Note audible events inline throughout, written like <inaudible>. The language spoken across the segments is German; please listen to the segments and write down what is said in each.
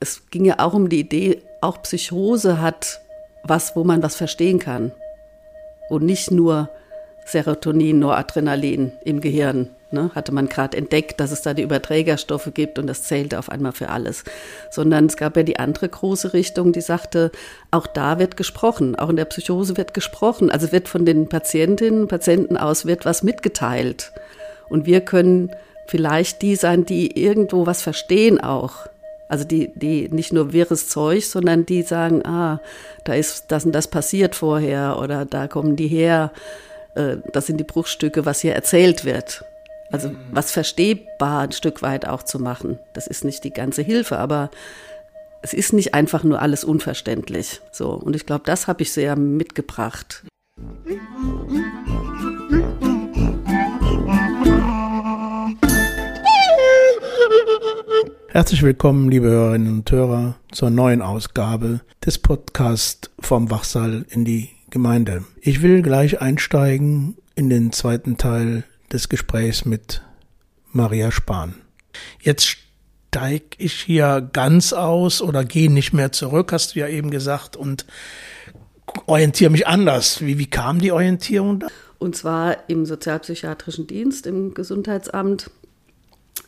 es ging ja auch um die Idee, auch Psychose hat was, wo man was verstehen kann. Und nicht nur Serotonin, Noradrenalin im Gehirn. Ne, hatte man gerade entdeckt, dass es da die Überträgerstoffe gibt und das zählte auf einmal für alles. Sondern es gab ja die andere große Richtung, die sagte, auch da wird gesprochen, auch in der Psychose wird gesprochen. Also wird von den Patientinnen Patienten aus wird was mitgeteilt. Und wir können vielleicht die sein, die irgendwo was verstehen auch. Also die, die nicht nur wirres Zeug, sondern die sagen, ah, da ist das und das passiert vorher oder da kommen die her. Äh, das sind die Bruchstücke, was hier erzählt wird. Also mhm. was verstehbar ein Stück weit auch zu machen. Das ist nicht die ganze Hilfe, aber es ist nicht einfach nur alles unverständlich. So und ich glaube, das habe ich sehr mitgebracht. Herzlich willkommen, liebe Hörerinnen und Hörer, zur neuen Ausgabe des Podcasts vom Wachsaal in die Gemeinde. Ich will gleich einsteigen in den zweiten Teil des Gesprächs mit Maria Spahn. Jetzt steige ich hier ganz aus oder gehe nicht mehr zurück, hast du ja eben gesagt, und orientiere mich anders. Wie, wie kam die Orientierung da? Und zwar im sozialpsychiatrischen Dienst, im Gesundheitsamt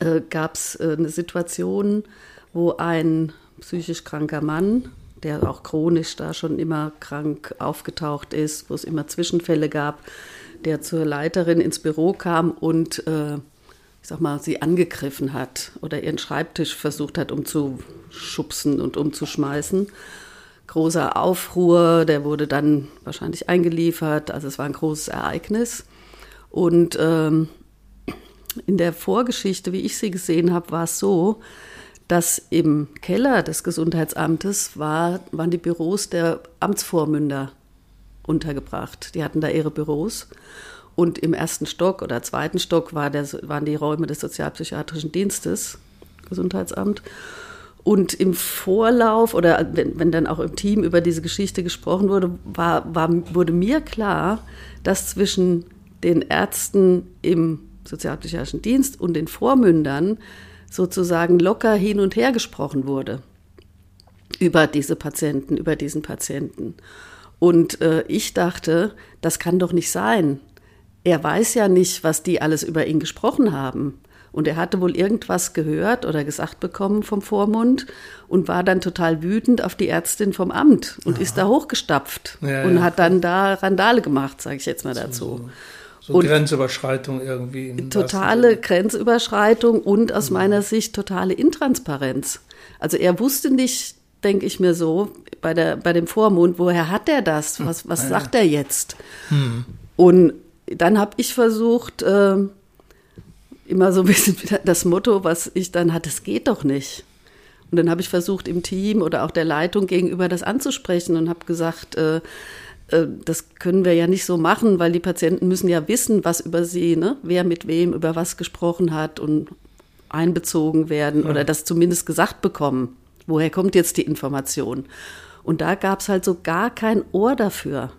äh, gab es äh, eine Situation, wo ein psychisch kranker Mann, der auch chronisch da schon immer krank aufgetaucht ist, wo es immer Zwischenfälle gab, der zur Leiterin ins Büro kam und äh, ich sag mal, sie angegriffen hat oder ihren Schreibtisch versucht hat, umzuschubsen und umzuschmeißen. Großer Aufruhr, der wurde dann wahrscheinlich eingeliefert. Also es war ein großes Ereignis. Und ähm, in der Vorgeschichte, wie ich sie gesehen habe, war es so, dass im Keller des Gesundheitsamtes war, waren die Büros der Amtsvormünder untergebracht. Die hatten da ihre Büros. Und im ersten Stock oder zweiten Stock war der, waren die Räume des Sozialpsychiatrischen Dienstes, Gesundheitsamt. Und im Vorlauf oder wenn, wenn, dann auch im Team über diese Geschichte gesprochen wurde, war, war, wurde mir klar, dass zwischen den Ärzten im sozialpsychiatrischen Dienst und den Vormündern sozusagen locker hin und her gesprochen wurde über diese Patienten, über diesen Patienten. Und äh, ich dachte, das kann doch nicht sein. Er weiß ja nicht, was die alles über ihn gesprochen haben. Und er hatte wohl irgendwas gehört oder gesagt bekommen vom Vormund und war dann total wütend auf die Ärztin vom Amt und Aha. ist da hochgestapft ja, und ja. hat dann da Randale gemacht, sage ich jetzt mal dazu. So, so. So und Grenzüberschreitung irgendwie. Totale Grenzüberschreitung und aus mhm. meiner Sicht totale Intransparenz. Also er wusste nicht, denke ich mir so, bei, der, bei dem Vormund, woher hat er das? Was, was ja. sagt er jetzt? Mhm. Und dann habe ich versucht, äh, immer so ein bisschen das Motto, was ich dann hatte, es geht doch nicht. Und dann habe ich versucht, im Team oder auch der Leitung gegenüber das anzusprechen und habe gesagt, äh, äh, das können wir ja nicht so machen, weil die Patienten müssen ja wissen, was über sie, ne? wer mit wem über was gesprochen hat und einbezogen werden ja. oder das zumindest gesagt bekommen. Woher kommt jetzt die Information? Und da gab es halt so gar kein Ohr dafür.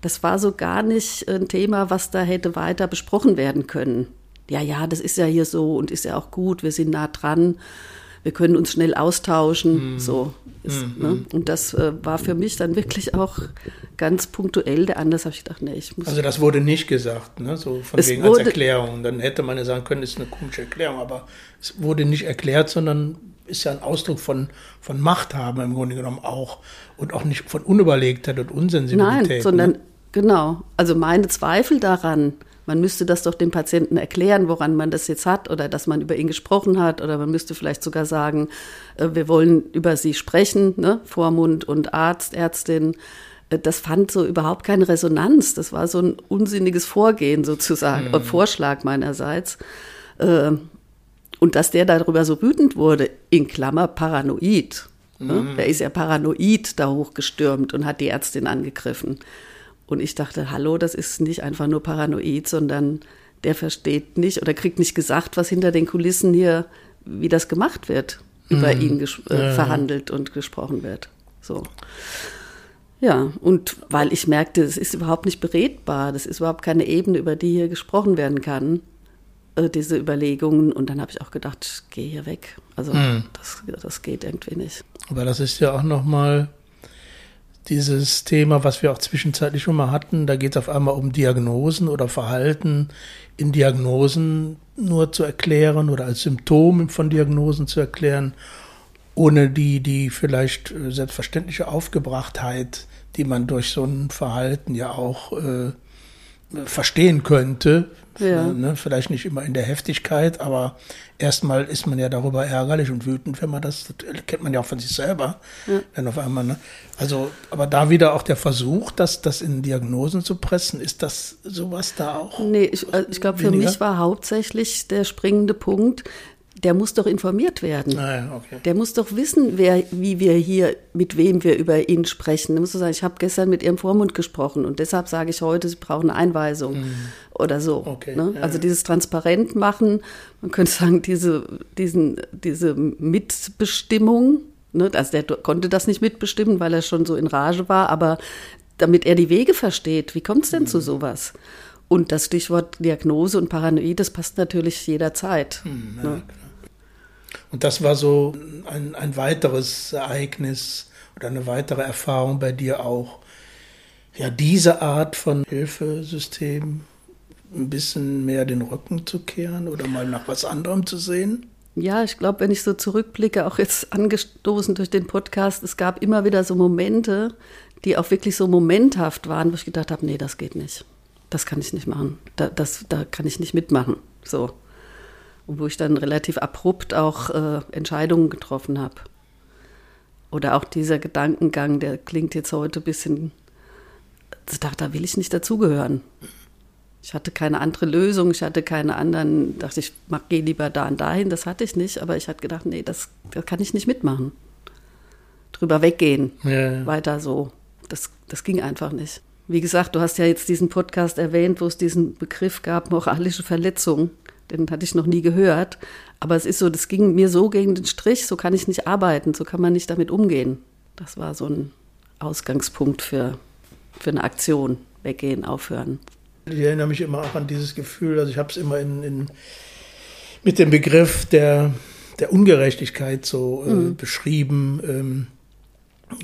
Das war so gar nicht ein Thema, was da hätte weiter besprochen werden können. Ja, ja, das ist ja hier so und ist ja auch gut, wir sind nah dran wir können uns schnell austauschen. Mhm. So ist, mhm. ne? Und das äh, war für mich dann wirklich auch ganz punktuell. Der anders habe ich gedacht, nee, ich muss. Also das wurde nicht gesagt, ne? so von wegen als Erklärung. Dann hätte man ja sagen können, das ist eine komische Erklärung, aber es wurde nicht erklärt, sondern ist ja ein Ausdruck von, von Macht haben im Grunde genommen auch und auch nicht von Unüberlegtheit und Unsensibilität. Nein, sondern ne? genau. Also meine Zweifel daran, man müsste das doch dem Patienten erklären, woran man das jetzt hat oder dass man über ihn gesprochen hat oder man müsste vielleicht sogar sagen, äh, wir wollen über sie sprechen, ne? Vormund und Arzt, Ärztin. Äh, das fand so überhaupt keine Resonanz. Das war so ein unsinniges Vorgehen sozusagen, mhm. Vorschlag meinerseits. Äh, und dass der darüber so wütend wurde, in Klammer paranoid. Ne? Mhm. Der ist ja paranoid da hochgestürmt und hat die Ärztin angegriffen. Und ich dachte, hallo, das ist nicht einfach nur paranoid, sondern der versteht nicht oder kriegt nicht gesagt, was hinter den Kulissen hier, wie das gemacht wird, über mhm. ihn äh, verhandelt und gesprochen wird. So. Ja, und weil ich merkte, es ist überhaupt nicht beredbar, das ist überhaupt keine Ebene, über die hier gesprochen werden kann, äh, diese Überlegungen. Und dann habe ich auch gedacht, ich gehe hier weg. Also Mhm. das, das geht irgendwie nicht. Aber das ist ja auch nochmal dieses Thema, was wir auch zwischenzeitlich schon mal hatten. Da geht es auf einmal um Diagnosen oder Verhalten in Diagnosen nur zu erklären oder als Symptom von Diagnosen zu erklären, ohne die, die vielleicht äh, selbstverständliche Aufgebrachtheit, die man durch so ein Verhalten ja auch äh, verstehen könnte. Ja. Ne? Vielleicht nicht immer in der Heftigkeit, aber erstmal ist man ja darüber ärgerlich und wütend, wenn man das, das kennt man ja auch von sich selber. Wenn auf einmal, ne? Also, aber da wieder auch der Versuch, das, das in Diagnosen zu pressen, ist das sowas da auch? Nee, ich, also ich glaube, für mich war hauptsächlich der springende Punkt, der muss doch informiert werden. Naja, okay. Der muss doch wissen, wer, wie wir hier, mit wem wir über ihn sprechen. Da musst du sagen, ich habe gestern mit ihrem Vormund gesprochen und deshalb sage ich heute, sie brauchen eine Einweisung oder so. Mhm. Okay, ne? ja, Also ja. dieses Transparent machen, man könnte sagen, diese, diesen, diese Mitbestimmung, ne? also der konnte das nicht mitbestimmen, weil er schon so in Rage war, aber damit er die Wege versteht, wie kommt es denn Mhm. zu sowas? Und das Stichwort Diagnose und Paranoid, das passt natürlich jederzeit. Mhm. ne? Und das war so ein, ein weiteres Ereignis oder eine weitere Erfahrung bei dir auch. Ja, diese Art von Hilfesystem ein bisschen mehr den Rücken zu kehren oder mal nach was anderem zu sehen. Ja, ich glaube, wenn ich so zurückblicke, auch jetzt angestoßen durch den Podcast, es gab immer wieder so Momente, die auch wirklich so momenthaft waren, wo ich gedacht habe, nee, das geht nicht. Das kann ich nicht machen. Da, das, da kann ich nicht mitmachen. So. Und wo ich dann relativ abrupt auch äh, Entscheidungen getroffen habe. Oder auch dieser Gedankengang, der klingt jetzt heute ein bisschen, ich dachte, da will ich nicht dazugehören. Ich hatte keine andere Lösung, ich hatte keine anderen, dachte ich, mach, geh lieber da und dahin, das hatte ich nicht, aber ich hatte gedacht, nee, das, das kann ich nicht mitmachen. Drüber weggehen, ja. weiter so, das, das ging einfach nicht. Wie gesagt, du hast ja jetzt diesen Podcast erwähnt, wo es diesen Begriff gab, moralische Verletzung. Den hatte ich noch nie gehört. Aber es ist so, das ging mir so gegen den Strich, so kann ich nicht arbeiten, so kann man nicht damit umgehen. Das war so ein Ausgangspunkt für, für eine Aktion. Weggehen, aufhören. Ich erinnere mich immer auch an dieses Gefühl, also ich habe es immer in, in, mit dem Begriff der, der Ungerechtigkeit so äh, beschrieben. Ähm,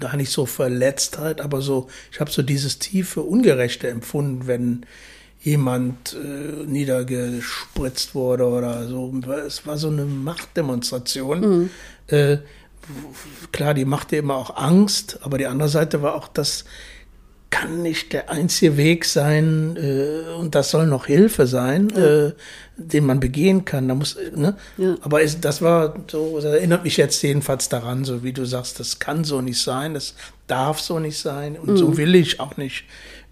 gar nicht so Verletztheit, aber so, ich habe so dieses tiefe Ungerechte empfunden, wenn jemand äh, niedergespritzt wurde oder so. Es war so eine Machtdemonstration. Äh, klar, die machte immer auch Angst, aber die andere Seite war auch, das kann nicht der einzige Weg sein äh, und das soll noch Hilfe sein, äh, den man begehen kann. Da muss, ne? Ja. Aber es, das war so, das erinnert mich jetzt jedenfalls daran, so wie du sagst, das kann so nicht sein, das darf so nicht sein und so will ich auch nicht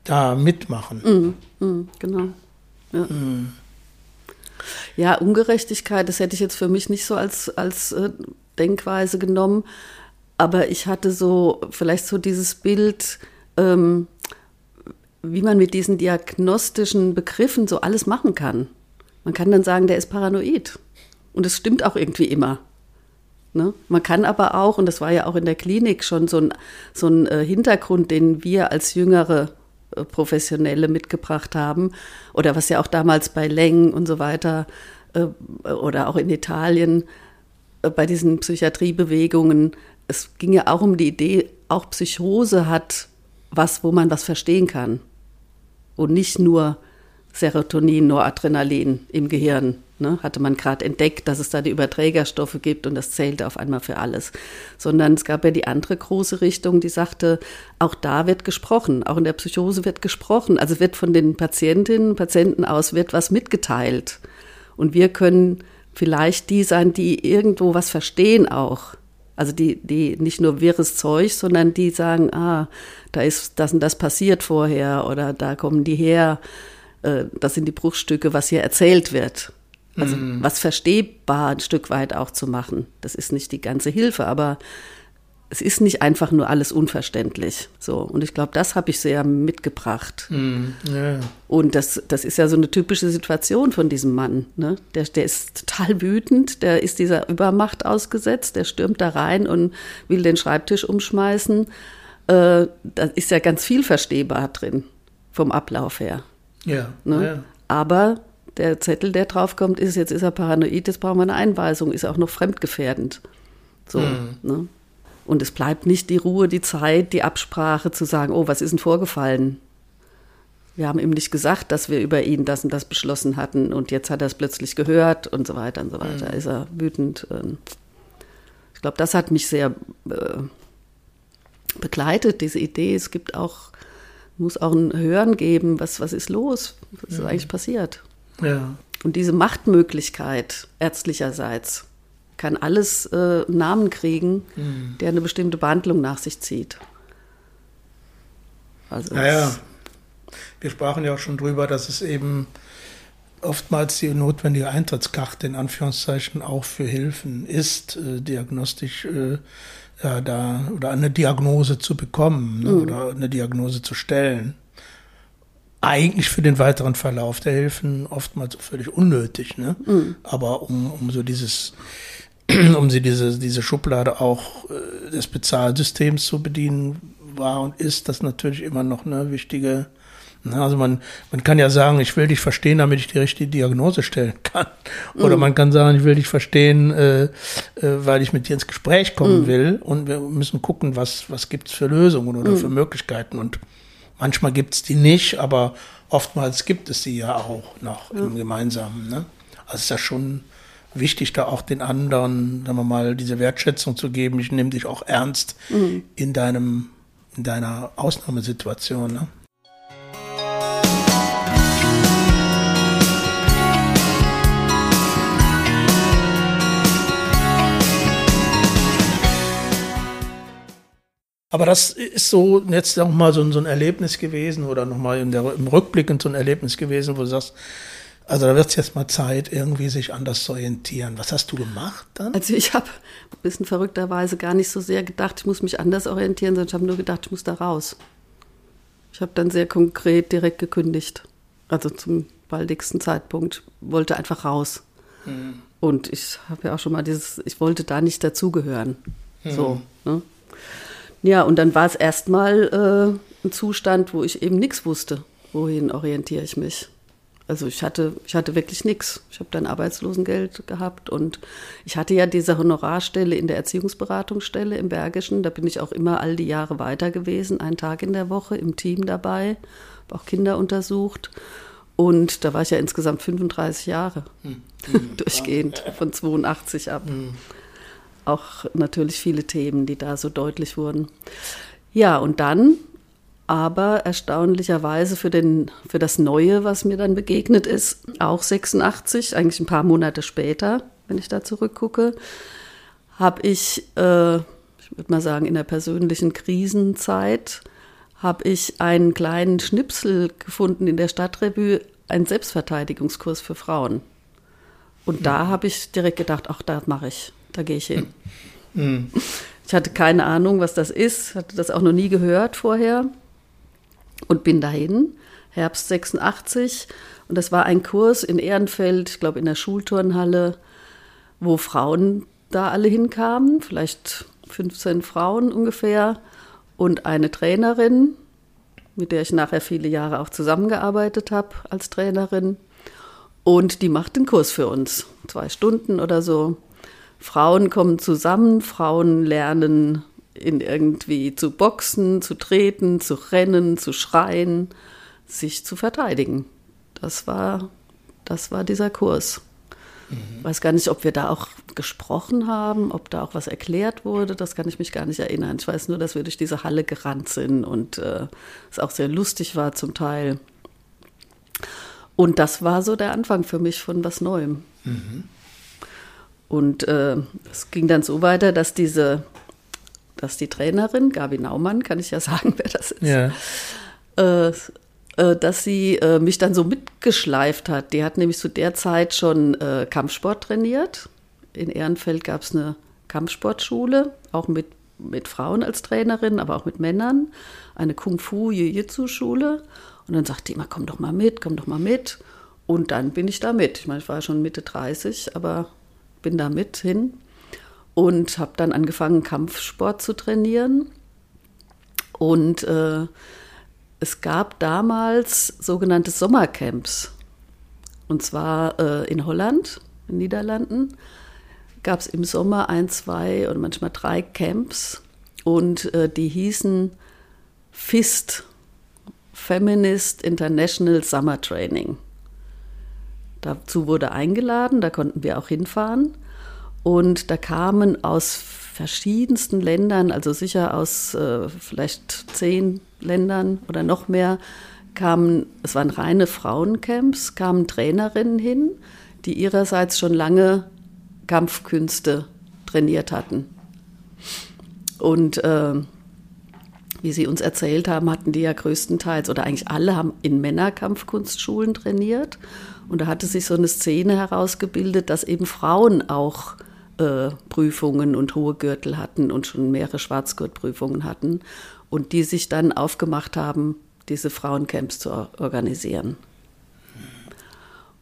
da mitmachen. Mhm, genau. Ja. ja, Ungerechtigkeit, das hätte ich jetzt für mich nicht so als, als äh, Denkweise genommen. Aber ich hatte so vielleicht so dieses Bild, ähm, wie man mit diesen diagnostischen Begriffen so alles machen kann. Man kann dann sagen, der ist paranoid. Und es stimmt auch irgendwie immer. Ne? Man kann aber auch, und das war ja auch in der Klinik schon so ein, so ein äh, Hintergrund, den wir als jüngere Professionelle mitgebracht haben, oder was ja auch damals bei Leng und so weiter, äh, oder auch in Italien äh, bei diesen Psychiatriebewegungen, es ging ja auch um die Idee, auch Psychose hat was, wo man was verstehen kann. Und nicht nur Serotonin, Noradrenalin im Gehirn. Ne, hatte man gerade entdeckt, dass es da die Überträgerstoffe gibt und das zählte auf einmal für alles. Sondern es gab ja die andere große Richtung, die sagte, auch da wird gesprochen, auch in der Psychose wird gesprochen. Also wird von den Patientinnen und Patienten aus wird was mitgeteilt. Und wir können vielleicht die sein, die irgendwo was verstehen auch. Also die, die nicht nur wirres Zeug, sondern die sagen, ah, da ist das und das passiert vorher oder da kommen die her. Äh, Das sind die Bruchstücke, was hier erzählt wird. Also was verstehbar ein Stück weit auch zu machen. Das ist nicht die ganze Hilfe, aber es ist nicht einfach nur alles unverständlich. So. Und ich glaube, das habe ich sehr mitgebracht. Hm, ja. Und das, das ist ja so eine typische Situation von diesem Mann. Ne? Der, der ist total wütend, der ist dieser Übermacht ausgesetzt, der stürmt da rein und will den Schreibtisch umschmeißen. Äh, da ist ja ganz viel verstehbar drin, vom Ablauf her. Ja, Ne? ja. Aber der Zettel, der draufkommt, ist, jetzt ist er paranoid, jetzt brauchen wir eine Einweisung, ist auch noch fremdgefährdend. So, mhm. ne? Und es bleibt nicht die Ruhe, die Zeit, die Absprache zu sagen, oh, was ist denn vorgefallen? Wir haben ihm nicht gesagt, dass wir über ihn das und das beschlossen hatten und jetzt hat er es plötzlich gehört und so weiter und so weiter. Mhm. Ist er wütend. Ähm. Ich glaube, das hat mich sehr äh, begleitet, diese Idee. Es gibt auch, muss auch ein Hören geben, was, was ist los? Was ist mhm. eigentlich passiert? Ja. Und diese Machtmöglichkeit ärztlicherseits kann alles äh, Namen kriegen, mhm. der eine bestimmte Behandlung nach sich zieht. Also naja, wir sprachen ja auch schon drüber, dass es eben oftmals die notwendige Eintrittskarte in Anführungszeichen auch für Hilfen ist, äh, diagnostisch äh, ja, da oder eine Diagnose zu bekommen ne, mhm. oder eine Diagnose zu stellen. Eigentlich für den weiteren Verlauf der Hilfen oftmals völlig unnötig, ne? Mhm. Aber um, um so dieses <clears throat> um sie diese, diese Schublade auch äh, des Bezahlsystems zu bedienen, war und ist das natürlich immer noch eine wichtige. Ne? Also man, man kann ja sagen, ich will dich verstehen, damit ich die richtige Diagnose stellen kann. Oder mhm. man kann sagen, ich will dich verstehen, äh, äh, weil ich mit dir ins Gespräch kommen mhm. will. Und wir müssen gucken, was, was gibt's für Lösungen oder mhm. für Möglichkeiten. Und manchmal gibt's die nicht, aber oftmals gibt es sie ja auch noch im Gemeinsamen. Ne? Also ist ja schon wichtig, da auch den anderen, sagen wir mal, diese Wertschätzung zu geben. Ich nehme dich auch ernst mhm. in deinem, in deiner Ausnahmesituation. Ne? Aber das ist so jetzt nochmal so, so ein Erlebnis gewesen oder nochmal im Rückblick so ein Erlebnis gewesen, wo du sagst, also da wird es jetzt mal Zeit, irgendwie sich anders zu orientieren. Was hast du gemacht dann? Also ich habe ein bisschen verrückterweise gar nicht so sehr gedacht, ich muss mich anders orientieren, sondern ich habe nur gedacht, ich muss da raus. Ich habe dann sehr konkret direkt gekündigt. Also zum baldigsten Zeitpunkt. Wollte einfach raus. Mhm. Und ich habe ja auch schon mal dieses, ich wollte da nicht dazugehören. Mhm. So. Ne? Ja, und dann war es erstmal äh, ein Zustand, wo ich eben nichts wusste. Wohin orientiere ich mich? Also ich hatte, ich hatte wirklich nichts. Ich habe dann Arbeitslosengeld gehabt und ich hatte ja diese Honorarstelle in der Erziehungsberatungsstelle im Bergischen. Da bin ich auch immer all die Jahre weiter gewesen, einen Tag in der Woche im Team dabei, habe auch Kinder untersucht. Und da war ich ja insgesamt 35 Jahre hm. <laughs> durchgehend, von 82 ab. Hm. Auch natürlich viele Themen, die da so deutlich wurden. Ja, und dann aber erstaunlicherweise für, den, für das Neue, was mir dann begegnet ist, auch 86, eigentlich ein paar Monate später, wenn ich da zurückgucke, habe ich, äh, ich würde mal sagen, in der persönlichen Krisenzeit, habe ich einen kleinen Schnipsel gefunden in der Stadtrevue, einen Selbstverteidigungskurs für Frauen. Und da habe ich direkt gedacht, ach, da mache ich, da gehe ich hin. Mhm. Ich hatte keine Ahnung, was das ist, hatte das auch noch nie gehört vorher und bin dahin, Herbst 86. Und das war ein Kurs in Ehrenfeld, ich glaube in der Schulturnhalle, wo Frauen da alle hinkamen, vielleicht 15 Frauen ungefähr und eine Trainerin, mit der ich nachher viele Jahre auch zusammengearbeitet habe als Trainerin. Und die macht den Kurs für uns, zwei Stunden oder so. Frauen kommen zusammen, Frauen lernen in irgendwie zu boxen, zu treten, zu rennen, zu schreien, sich zu verteidigen. Das war, das war dieser Kurs. Mhm. Weiß gar nicht, ob wir da auch gesprochen haben, ob da auch was erklärt wurde. Das kann ich mich gar nicht erinnern. Ich weiß nur, dass wir durch diese Halle gerannt sind und äh, es auch sehr lustig war zum Teil. Und das war so der Anfang für mich von was Neuem. Mhm. Und äh, es ging dann so weiter, dass diese dass die Trainerin, Gabi Naumann, kann ich ja <laughs> sagen, wer das ist, ja. äh, äh, dass sie äh, mich dann so mitgeschleift hat. Die hat nämlich zu der Zeit schon äh, Kampfsport trainiert. In Ehrenfeld gab es eine Kampfsportschule, auch mit, mit Frauen als Trainerin, aber auch mit Männern. Eine Kung-Fu-Jiu-Jitsu-Schule. Und dann sagte die immer, komm doch mal mit, komm doch mal mit. Und dann bin ich da mit. Ich meine, ich war schon Mitte 30, aber bin da mit hin und habe dann angefangen, Kampfsport zu trainieren. Und äh, es gab damals sogenannte Sommercamps. Und zwar äh, in Holland, in den Niederlanden, gab es im Sommer ein, zwei oder manchmal drei Camps und äh, die hießen FIST, Feminist International Summer Training. Dazu wurde eingeladen, da konnten wir auch hinfahren. Und da kamen aus verschiedensten Ländern, also sicher aus äh, vielleicht zehn Ländern oder noch mehr, kamen, es waren reine Frauencamps, kamen Trainerinnen hin, die ihrerseits schon lange Kampfkünste trainiert hatten. Und äh, wie Sie uns erzählt haben, hatten die ja größtenteils oder eigentlich alle haben in Männerkampfkunstschulen trainiert. Und da hatte sich so eine Szene herausgebildet, dass eben Frauen auch äh, Prüfungen und hohe Gürtel hatten und schon mehrere Schwarzgurtprüfungen hatten und die sich dann aufgemacht haben, diese Frauencamps zu organisieren.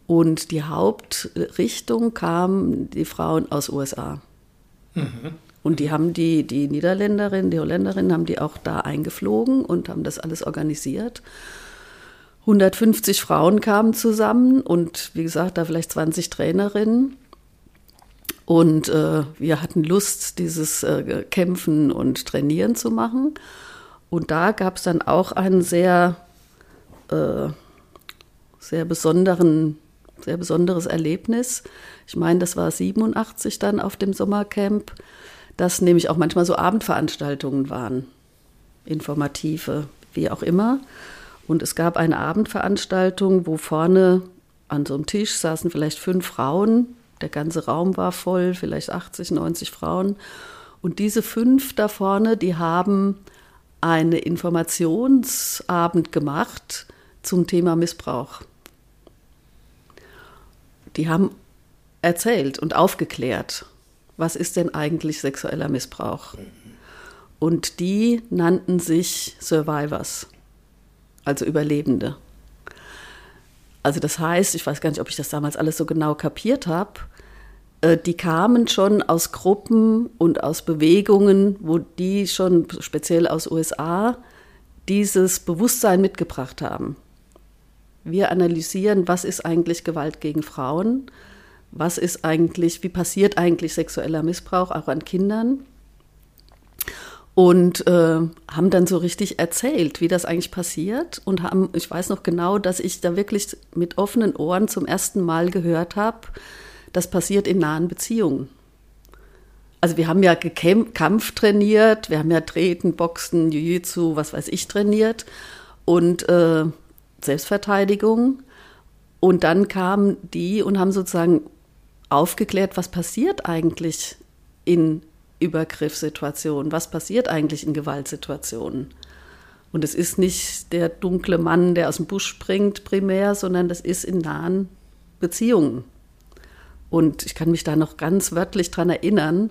Und die Hauptrichtung kamen die Frauen aus USA. Mhm. Und die haben die, die Niederländerinnen, die Holländerinnen haben die auch da eingeflogen und haben das alles organisiert. 150 Frauen kamen zusammen und wie gesagt, da vielleicht 20 Trainerinnen. Und äh, wir hatten Lust, dieses äh, Kämpfen und Trainieren zu machen. Und da gab es dann auch einen sehr, äh, sehr besonderen sehr besonderes Erlebnis. Ich meine, das war 87 dann auf dem Sommercamp, dass nämlich auch manchmal so Abendveranstaltungen waren, informative, wie auch immer. Und es gab eine Abendveranstaltung, wo vorne an so einem Tisch saßen vielleicht fünf Frauen. Der ganze Raum war voll, vielleicht 80, 90 Frauen. Und diese fünf da vorne, die haben einen Informationsabend gemacht zum Thema Missbrauch die haben erzählt und aufgeklärt, was ist denn eigentlich sexueller Missbrauch. Und die nannten sich Survivors, also Überlebende. Also das heißt, ich weiß gar nicht, ob ich das damals alles so genau kapiert habe, äh, die kamen schon aus Gruppen und aus Bewegungen, wo die schon speziell aus USA dieses Bewusstsein mitgebracht haben. Wir analysieren, was ist eigentlich Gewalt gegen Frauen, was ist eigentlich, wie passiert eigentlich sexueller Missbrauch auch an Kindern und äh, haben dann so richtig erzählt, wie das eigentlich passiert und haben, ich weiß noch genau, dass ich da wirklich mit offenen Ohren zum ersten Mal gehört habe, das passiert in nahen Beziehungen. Also wir haben ja Kampf trainiert, wir haben ja Treten, Boxen, Jiu-Jitsu, was weiß ich trainiert und äh, Selbstverteidigung. Und dann kamen die und haben sozusagen aufgeklärt, was passiert eigentlich in Übergriffssituationen, was passiert eigentlich in Gewaltsituationen. Und es ist nicht der dunkle Mann, der aus dem Busch springt primär, sondern das ist in nahen Beziehungen. Und ich kann mich da noch ganz wörtlich dran erinnern,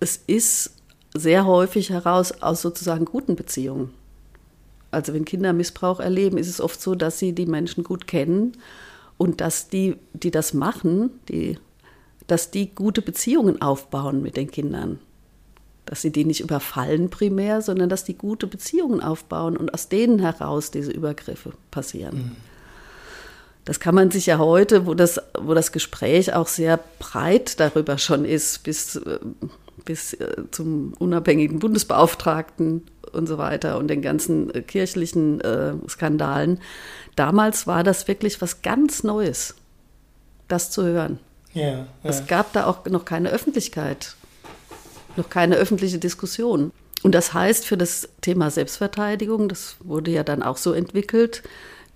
es ist sehr häufig heraus aus sozusagen guten Beziehungen. Also wenn Kinder Missbrauch erleben, ist es oft so, dass sie die Menschen gut kennen und dass die, die das machen, die, dass die gute Beziehungen aufbauen mit den Kindern. Dass sie die nicht überfallen primär, sondern dass die gute Beziehungen aufbauen und aus denen heraus diese Übergriffe passieren. Mhm. Das kann man sich ja heute, wo das, wo das Gespräch auch sehr breit darüber schon ist, bis, äh, bis äh, zum unabhängigen Bundesbeauftragten und so weiter und den ganzen äh, kirchlichen äh, Skandalen. Damals war das wirklich was ganz Neues, das zu hören. Ja. Es gab da auch noch keine Öffentlichkeit, noch keine öffentliche Diskussion. Und das heißt für das Thema Selbstverteidigung, das wurde ja dann auch so entwickelt,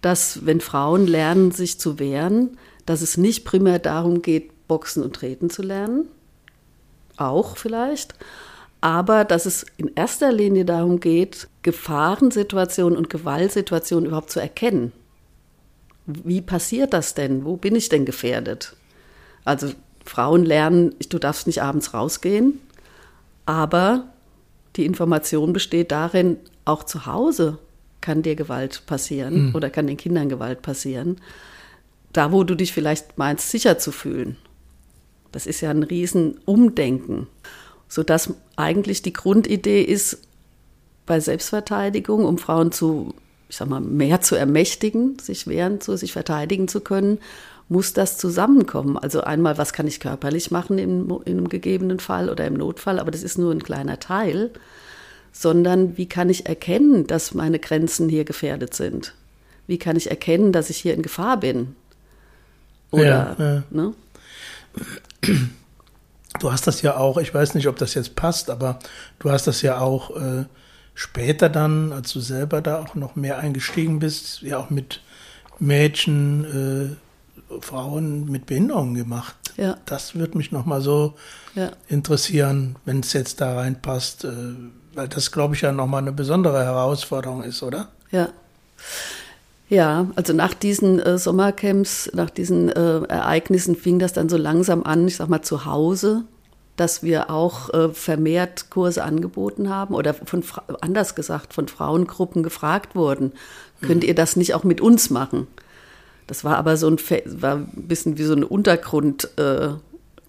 dass wenn Frauen lernen, sich zu wehren, dass es nicht primär darum geht, Boxen und Treten zu lernen, auch vielleicht, aber dass es in erster Linie darum geht, Gefahrensituationen und Gewaltsituationen überhaupt zu erkennen. Wie passiert das denn? Wo bin ich denn gefährdet? Also Frauen lernen, du darfst nicht abends rausgehen, aber die Information besteht darin, auch zu Hause kann dir Gewalt passieren mhm. oder kann den Kindern Gewalt passieren. Da, wo du dich vielleicht meinst, sicher zu fühlen. Das ist ja ein Riesenumdenken sodass eigentlich die Grundidee ist, bei Selbstverteidigung, um Frauen zu, ich sag mal, mehr zu ermächtigen, sich wehren zu, sich verteidigen zu können muss das zusammenkommen. Also einmal, was kann ich körperlich machen in, in einem gegebenen Fall oder im Notfall, aber das ist nur ein kleiner Teil, sondern wie kann ich erkennen, dass meine Grenzen hier gefährdet sind? Wie kann ich erkennen, dass ich hier in Gefahr bin? Oder, ja, ja. Ne? Du hast das ja auch, ich weiß nicht, ob das jetzt passt, aber du hast das ja auch äh, später dann, als du selber da auch noch mehr eingestiegen bist, ja auch mit Mädchen, äh, Frauen mit Behinderungen gemacht. Ja. Das würde mich nochmal so ja. interessieren, wenn es jetzt da reinpasst, äh, weil das, glaube ich, ja nochmal eine besondere Herausforderung ist, oder? Ja. Ja, also nach diesen äh, Sommercamps, nach diesen äh, Ereignissen fing das dann so langsam an, ich sag mal zu Hause, dass wir auch äh, vermehrt Kurse angeboten haben oder von anders gesagt von Frauengruppen gefragt wurden, könnt mhm. ihr das nicht auch mit uns machen? Das war aber so ein war ein bisschen wie so eine Untergrund äh,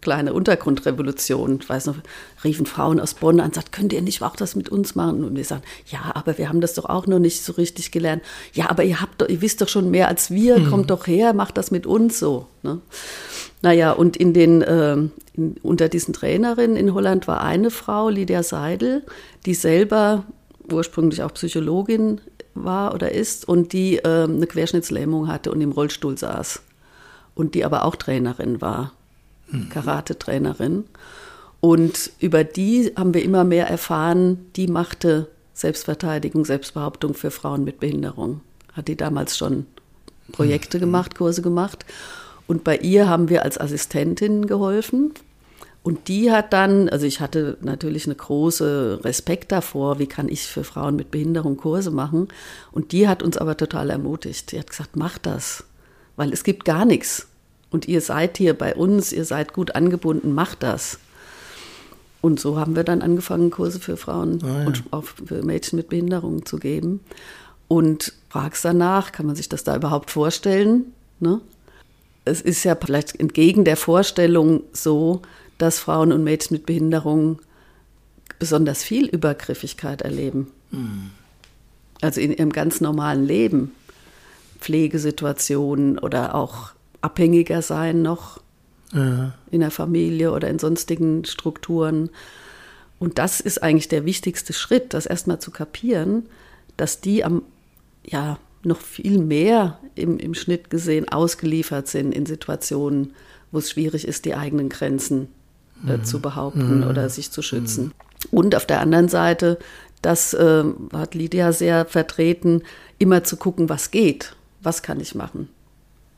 kleine Untergrundrevolution. Ich weiß noch, riefen Frauen aus Bonn an, sagt, könnt ihr nicht auch das mit uns machen? Und wir sagen, ja, aber wir haben das doch auch noch nicht so richtig gelernt. Ja, aber ihr habt doch, ihr wisst doch schon mehr als wir, mhm. kommt doch her, macht das mit uns so. Ne? Naja, und in den, äh, in, unter diesen Trainerinnen in Holland war eine Frau, Lydia Seidel, die selber ursprünglich auch Psychologin war oder ist und die äh, eine Querschnittslähmung hatte und im Rollstuhl saß. Und die aber auch Trainerin war, mhm. Karate-Trainerin. Und über die haben wir immer mehr erfahren, die machte Selbstverteidigung, Selbstbehauptung für Frauen mit Behinderung. Hat die damals schon Projekte mhm. gemacht, Kurse gemacht. Und bei ihr haben wir als Assistentin geholfen. Und die hat dann, also ich hatte natürlich eine große Respekt davor, wie kann ich für Frauen mit Behinderung Kurse machen. Und die hat uns aber total ermutigt. Die hat gesagt, mach das, weil es gibt gar nichts. Und ihr seid hier bei uns, ihr seid gut angebunden, macht das. Und so haben wir dann angefangen, Kurse für Frauen ah, ja. und auch für Mädchen mit Behinderung zu geben. Und fragst danach, kann man sich das da überhaupt vorstellen? Ne? es ist ja vielleicht entgegen der Vorstellung so, dass Frauen und Mädchen mit Behinderung besonders viel Übergriffigkeit erleben. Mhm. Also in ihrem ganz normalen Leben. Pflegesituationen oder auch abhängiger sein noch ja. in der Familie oder in sonstigen Strukturen. Und das ist eigentlich der wichtigste Schritt, das erstmal zu kapieren, dass die am ja, noch viel mehr im, im Schnitt gesehen ausgeliefert sind in Situationen, wo es schwierig ist, die eigenen Grenzen äh, mhm. zu behaupten mhm. oder sich zu schützen. Mhm. Und auf der anderen Seite, das äh, hat Lydia sehr vertreten, immer zu gucken, was geht, was kann ich machen.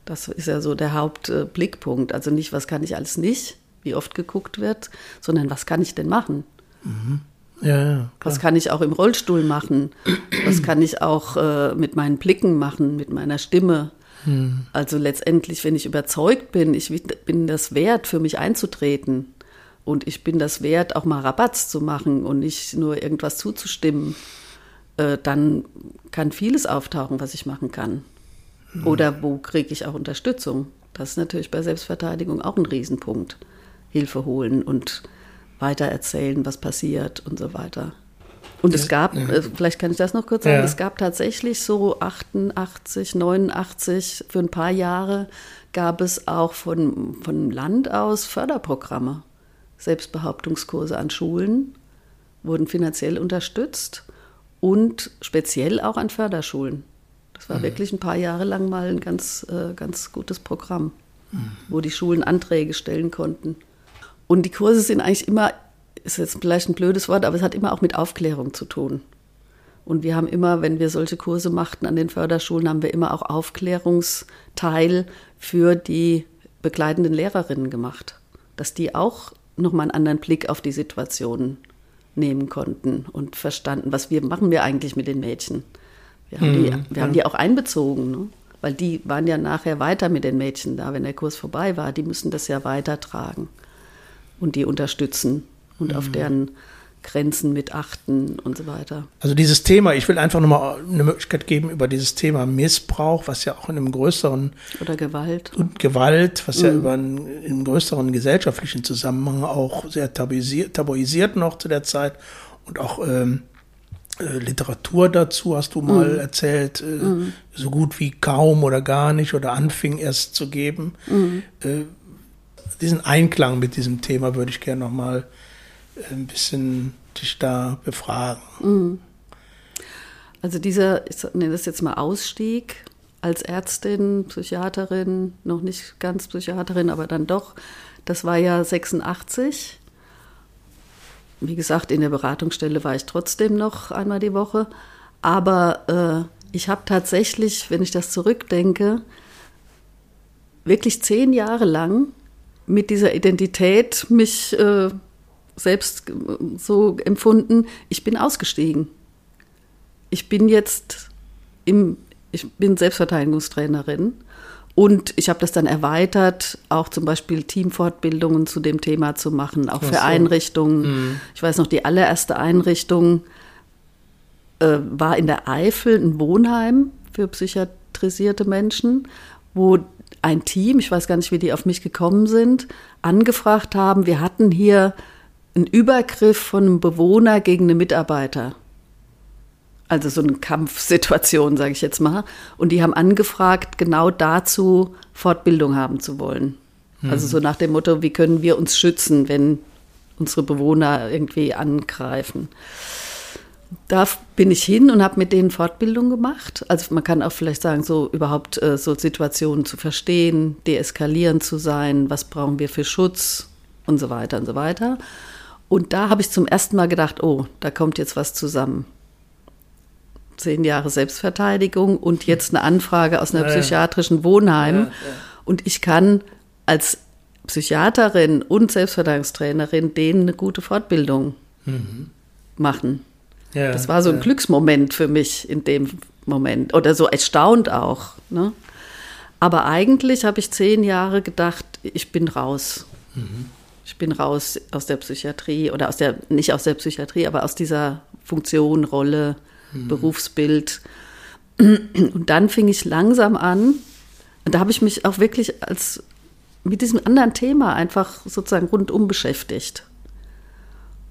Das ist ja so der Hauptblickpunkt. Also nicht, was kann ich alles nicht, wie oft geguckt wird, sondern was kann ich denn machen? Mhm. Ja, ja, Was kann ich auch im Rollstuhl machen? Was kann ich auch äh, mit meinen Blicken machen, mit meiner Stimme? Hm. Also letztendlich, wenn ich überzeugt bin, ich bin das wert, für mich einzutreten und ich bin das wert, auch mal Rabatz zu machen und nicht nur irgendwas zuzustimmen, äh, dann kann vieles auftauchen, was ich machen kann. Hm. Oder wo kriege ich auch Unterstützung? Das ist natürlich bei Selbstverteidigung auch ein Riesenpunkt. Hilfe holen und weitererzählen, was passiert und so weiter. Und es gab, ja. Äh, vielleicht kann ich das noch kurz sagen, ja. es gab tatsächlich so 88, 89, für ein paar Jahre gab es auch von, von Land aus Förderprogramme. Selbstbehauptungskurse an Schulen wurden finanziell unterstützt und speziell auch an Förderschulen. Das war mhm. wirklich ein paar Jahre lang mal ein ganz, äh, ganz gutes Programm, mhm. wo die Schulen Anträge stellen konnten. Und die Kurse sind eigentlich immer, ist jetzt vielleicht ein blödes Wort, aber es hat immer auch mit Aufklärung zu tun. Und wir haben immer, wenn wir solche Kurse machten an den Förderschulen, haben wir immer auch Aufklärungsteil für die begleitenden Lehrerinnen gemacht, dass die auch nochmal einen anderen Blick auf die Situation nehmen konnten und verstanden, was wir machen wir eigentlich mit den Mädchen. Wir haben, die, mhm, wir haben die auch einbezogen, ne? weil die waren ja nachher weiter mit den Mädchen da, wenn der Kurs vorbei war. Die müssen das ja weitertragen und die unterstützen und mhm. auf deren Grenzen mit achten und so weiter. Also dieses Thema, ich will einfach nochmal eine Möglichkeit geben über dieses Thema Missbrauch, was ja auch in einem größeren oder Gewalt und Gewalt, was mhm. ja über einen, in einem größeren gesellschaftlichen Zusammenhang auch sehr tabuisiert, tabuisiert noch zu der Zeit und auch ähm, äh, Literatur dazu, hast du mal Mhm. erzählt, äh, so gut wie kaum oder gar nicht oder anfing erst zu geben. Mhm. Äh, diesen Einklang mit diesem Thema würde ich gerne nochmal ein bisschen dich da befragen. Also dieser, ich nenne das jetzt mal Ausstieg als Ärztin, Psychiaterin, noch nicht ganz Psychiaterin, aber dann doch, das war ja 86. Wie gesagt, in der Beratungsstelle war ich trotzdem noch einmal die Woche. Aber äh, ich habe tatsächlich, wenn ich das zurückdenke, wirklich zehn Jahre lang mit dieser Identität mich äh, selbst äh, so empfunden, ich bin ausgestiegen. Ich bin jetzt im, ich bin Selbstverteidigungstrainerin und ich habe das dann erweitert, auch zum Beispiel Teamfortbildungen zu dem Thema zu machen, auch Ach für so. Einrichtungen. Ich weiß noch, die allererste Einrichtung äh, war in der Eifel ein Wohnheim für psychiatrisierte Menschen, wo ein Team, ich weiß gar nicht, wie die auf mich gekommen sind, angefragt haben, wir hatten hier einen Übergriff von einem Bewohner gegen einen Mitarbeiter. Also so eine Kampfsituation, sage ich jetzt mal. Und die haben angefragt, genau dazu Fortbildung haben zu wollen. Also so nach dem Motto, wie können wir uns schützen, wenn unsere Bewohner irgendwie angreifen. Da bin ich hin und habe mit denen Fortbildung gemacht. Also man kann auch vielleicht sagen, so überhaupt äh, so Situationen zu verstehen, deeskalierend zu sein, was brauchen wir für Schutz und so weiter und so weiter. Und da habe ich zum ersten Mal gedacht, oh, da kommt jetzt was zusammen. Zehn Jahre Selbstverteidigung und jetzt eine Anfrage aus einer Ja, psychiatrischen Wohnheim. Ja, ja. Und ich kann als Psychiaterin und Selbstverteidigungstrainerin denen eine gute Fortbildung machen. Ja, Das war so ein. Glücksmoment für mich in dem Moment oder so erstaunt auch. Ne? Aber eigentlich habe ich zehn Jahre gedacht, ich bin raus. Ich bin raus aus der Psychiatrie oder aus der, nicht aus der Psychiatrie, aber aus dieser Funktion, Rolle, Berufsbild. Und dann fing ich langsam an, und da habe ich mich auch wirklich als mit diesem anderen Thema einfach sozusagen rundum beschäftigt.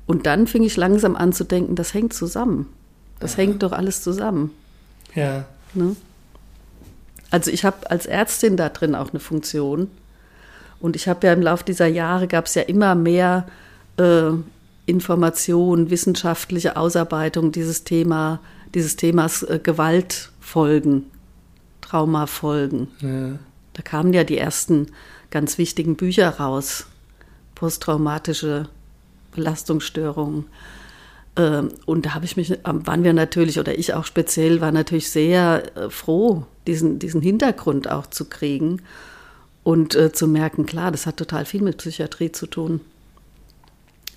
Und dann fing ich langsam an zu denken, das hängt zusammen. Das hängt doch alles zusammen. Ja. Ne? Also ich habe als Ärztin da drin auch eine Funktion. Und ich habe ja im Laufe dieser Jahre gab es ja immer mehr äh, Informationen, wissenschaftliche Ausarbeitung dieses Thema, dieses Themas äh, Gewaltfolgen, Traumafolgen. ja. Da kamen ja die ersten ganz wichtigen Bücher raus. Posttraumatische Belastungsstörungen. Ähm, Und da habe ich mich, ähm, waren wir natürlich, oder ich auch speziell, war natürlich sehr äh, froh, diesen, diesen Hintergrund auch zu kriegen und äh, zu merken, klar, das hat total viel mit Psychiatrie zu tun.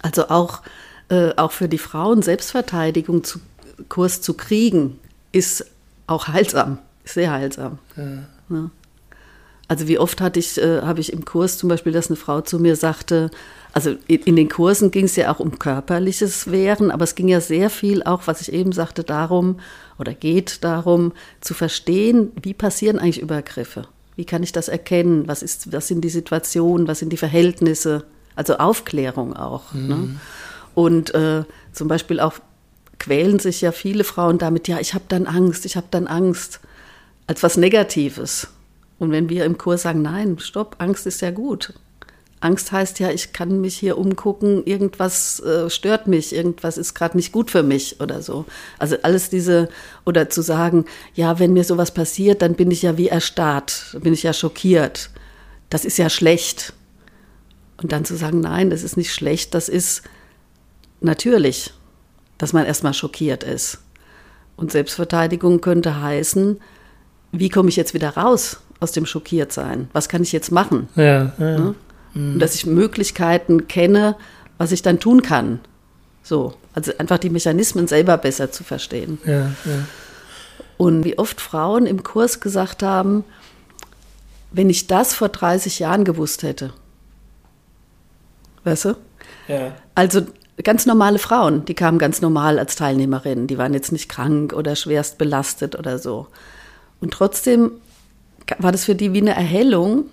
Also auch, äh, auch für die Frauen Selbstverteidigung zu, Kurs zu kriegen, ist auch heilsam, ist sehr heilsam. Ne? Also wie oft hatte ich, äh, habe ich im Kurs zum Beispiel, dass eine Frau zu mir sagte, also in, in den Kursen ging es ja auch um körperliches Wehren, aber es ging ja sehr viel auch, was ich eben sagte, darum oder geht darum zu verstehen, wie passieren eigentlich Übergriffe? Wie kann ich das erkennen? Was, ist, was sind die Situationen? Was sind die Verhältnisse? Also Aufklärung auch. Ne? Und äh, zum Beispiel auch quälen sich ja viele Frauen damit, ja, ich habe dann Angst, ich habe dann Angst, als was Negatives. Und wenn wir im Kurs sagen, nein, stopp, Angst ist ja gut. Angst heißt ja, ich kann mich hier umgucken, irgendwas äh, stört mich, irgendwas ist gerade nicht gut für mich oder so. Also alles diese, oder zu sagen, ja, wenn mir sowas passiert, dann bin ich ja wie erstarrt, dann bin ich ja schockiert. Das ist ja schlecht. Und dann zu sagen, nein, das ist nicht schlecht, das ist natürlich, dass man erstmal schockiert ist. Und Selbstverteidigung könnte heißen, wie komme ich jetzt wieder raus aus dem Schockiertsein? Was kann ich jetzt machen? Ja, ja. Und dass ich Möglichkeiten kenne, was ich dann tun kann. So, also einfach die Mechanismen selber besser zu verstehen. ja, ja. Und wie oft Frauen im Kurs gesagt haben, wenn ich das vor 30 Jahren gewusst hätte. Weißt du? ja. Also ganz normale Frauen, die kamen ganz normal als Teilnehmerinnen, die waren jetzt nicht krank oder schwerst belastet oder so. Und trotzdem war das für die wie eine Erhellung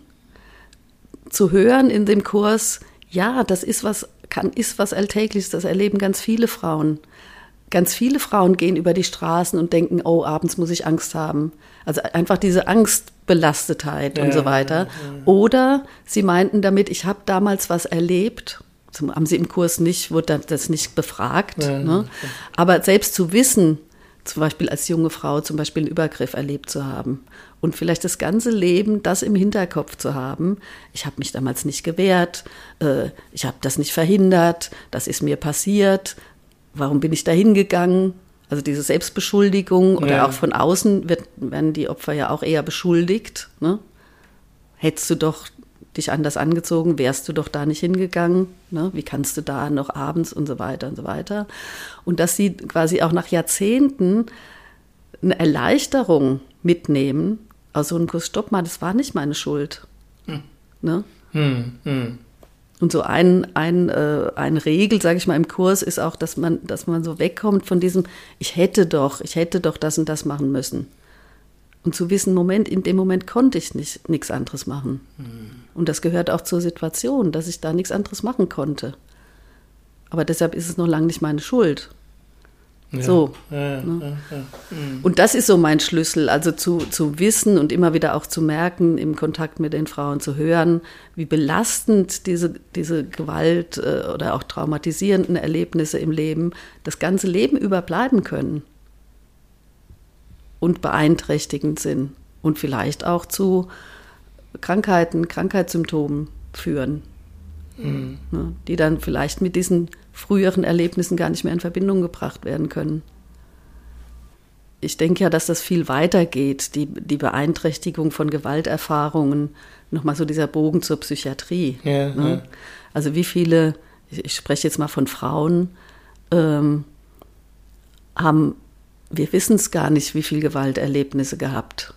zu hören in dem Kurs, ja, das ist was, kann, ist was Alltägliches, das erleben ganz viele Frauen. ganz viele Frauen gehen über die Straßen und denken, oh, abends muss ich Angst haben. Also einfach diese Angstbelastetheit ja, und so weiter. Ja, ja. Oder sie meinten damit, ich habe damals was erlebt. Zum, haben sie im Kurs nicht, wurde das nicht befragt. Ne? Aber selbst zu wissen, zum Beispiel als junge Frau zum Beispiel einen Übergriff erlebt zu haben und vielleicht das ganze Leben das im Hinterkopf zu haben. Ich habe mich damals nicht gewehrt, äh, ich habe das nicht verhindert, das ist mir passiert. Warum bin ich da hingegangen? Also diese Selbstbeschuldigung oder ja. auch von außen wird, werden die Opfer ja auch eher beschuldigt. Ne? Hättest du doch dich anders angezogen, wärst du doch da nicht hingegangen. Ne? Wie kannst du da noch abends und so weiter und so weiter. Und dass sie quasi auch nach Jahrzehnten eine Erleichterung mitnehmen, aus so einem Kurs, stopp mal, das war nicht meine Schuld. Hm. Ne? Hm, hm. Und so ein, ein, äh, eine Regel, sage ich mal, im Kurs ist auch, dass man, dass man so wegkommt von diesem, ich hätte doch, ich hätte doch das und das machen müssen. Und zu wissen, Moment, in dem Moment konnte ich nicht nichts anderes machen. Mhm. Und das gehört auch zur Situation, dass ich da nichts anderes machen konnte. Aber deshalb ist es noch lange nicht meine Schuld. Ja, so. Ja, ne? ja, mhm. Und das ist so mein Schlüssel, also zu, zu wissen und immer wieder auch zu merken, im Kontakt mit den Frauen zu hören, wie belastend diese, diese Gewalt äh, oder auch traumatisierenden Erlebnisse im Leben das ganze Leben überbleiben können und beeinträchtigend sind und vielleicht auch zu Krankheiten, Krankheitssymptomen führen, mhm. ne, die dann vielleicht mit diesen früheren Erlebnissen gar nicht mehr in Verbindung gebracht werden können. Ich denke ja, dass das viel weiter geht, die, die Beeinträchtigung von Gewalterfahrungen, nochmal so dieser Bogen zur Psychiatrie. Ja, ne? ja. Also wie viele, ich spreche jetzt mal von Frauen, ähm, haben, wir wissen es gar nicht, wie viele Gewalterlebnisse gehabt.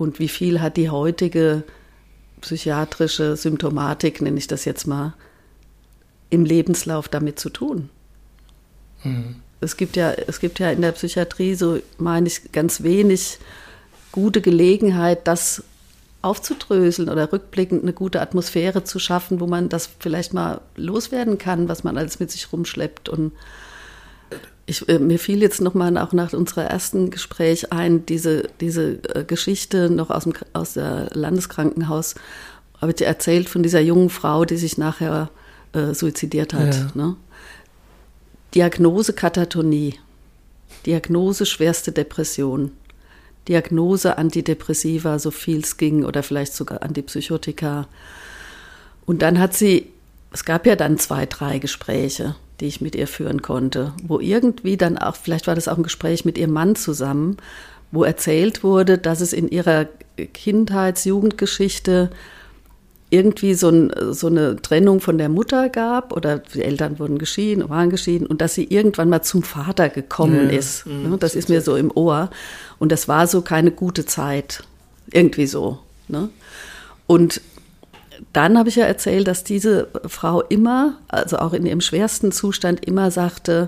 Und wie viel hat die heutige psychiatrische Symptomatik, nenne ich das jetzt mal, im Lebenslauf damit zu tun. Mhm. Es, gibt ja, es gibt ja in der Psychiatrie, so meine ich, ganz wenig gute Gelegenheit, das aufzudröseln oder rückblickend eine gute Atmosphäre zu schaffen, wo man das vielleicht mal loswerden kann, was man alles mit sich rumschleppt. Und ich, äh, mir fiel jetzt nochmal auch nach unserer ersten Gespräch ein, diese, diese äh, Geschichte noch aus dem aus der Landeskrankenhaus, habe ich erzählt von dieser jungen Frau, die sich nachher äh, suizidiert hat. Ja. Ne? Diagnose Katatonie, Diagnose schwerste Depression, Diagnose Antidepressiva, so viel es ging, oder vielleicht sogar Antipsychotika. Und dann hat sie, es gab ja dann zwei, drei Gespräche, die ich mit ihr führen konnte, wo irgendwie dann auch, vielleicht war das auch ein Gespräch mit ihrem Mann zusammen, wo erzählt wurde, dass es in ihrer Kindheits-, Jugendgeschichte irgendwie so, ein, so, eine Trennung von der Mutter gab oder die Eltern wurden geschieden, waren geschieden und dass sie irgendwann mal zum Vater gekommen ja, ist. Ja, ne? das ist mir so im Ohr. Und das war so keine gute Zeit. Irgendwie so. Ne? Und dann habe ich ja erzählt, dass diese Frau immer, also auch in ihrem schwersten Zustand, immer sagte,